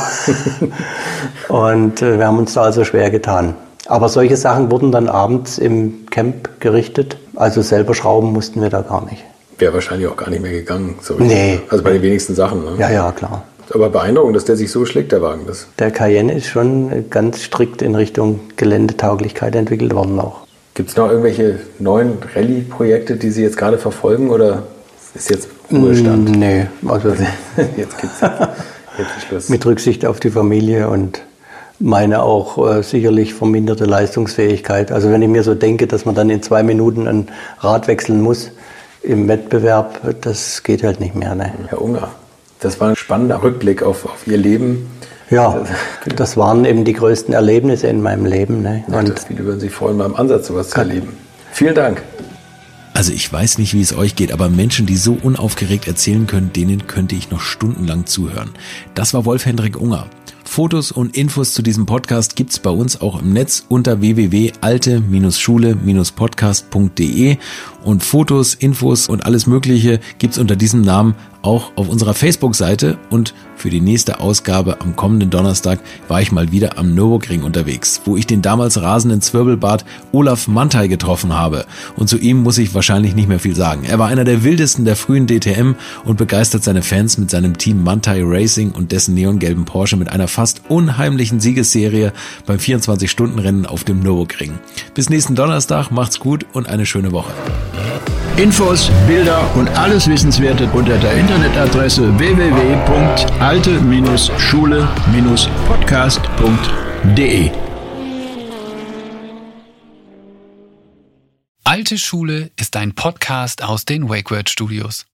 und äh, wir haben uns da also schwer getan. Aber solche Sachen wurden dann abends im Camp gerichtet. Also selber schrauben mussten wir da gar nicht. Wäre wahrscheinlich auch gar nicht mehr gegangen. So nee. Also bei den wenigsten Sachen. Ne? Ja, ja, klar. Aber beeindruckend, dass der sich so schlägt, der Wagen. Das. Der Cayenne ist schon ganz strikt in Richtung Geländetauglichkeit entwickelt worden auch. Gibt es noch irgendwelche neuen Rallye-Projekte, die Sie jetzt gerade verfolgen oder ist jetzt Ruhestand? Mm, nee, also jetzt gibt es Schluss. Mit Rücksicht auf die Familie und meine auch äh, sicherlich verminderte Leistungsfähigkeit. Also wenn ich mir so denke, dass man dann in zwei Minuten ein Rad wechseln muss im Wettbewerb, das geht halt nicht mehr. Ne? Herr Unger, das war ein spannender Rückblick auf, auf Ihr Leben. Ja, das waren eben die größten Erlebnisse in meinem Leben. Ne? Und ja, viele würden sich freuen, beim Ansatz sowas zu erleben. Vielen Dank. Also ich weiß nicht, wie es euch geht, aber Menschen, die so unaufgeregt erzählen können, denen könnte ich noch stundenlang zuhören. Das war Wolf Hendrik Unger. Fotos und Infos zu diesem Podcast gibt's bei uns auch im Netz unter www.alte-schule-podcast.de und Fotos, Infos und alles Mögliche gibt's unter diesem Namen auch auf unserer Facebook-Seite und für die nächste Ausgabe am kommenden Donnerstag war ich mal wieder am Nürburgring unterwegs, wo ich den damals rasenden Zwirbelbart Olaf Mantei getroffen habe. Und zu ihm muss ich wahrscheinlich nicht mehr viel sagen. Er war einer der wildesten der frühen DTM und begeistert seine Fans mit seinem Team Mantei Racing und dessen neongelben Porsche mit einer fast unheimlichen Siegesserie beim 24-Stunden-Rennen auf dem Nürburgring. Bis nächsten Donnerstag, macht's gut und eine schöne Woche. Infos, Bilder und alles Wissenswerte unter der Internetadresse www.alte-schule-podcast.de. Alte Schule ist ein Podcast aus den WakeWord Studios.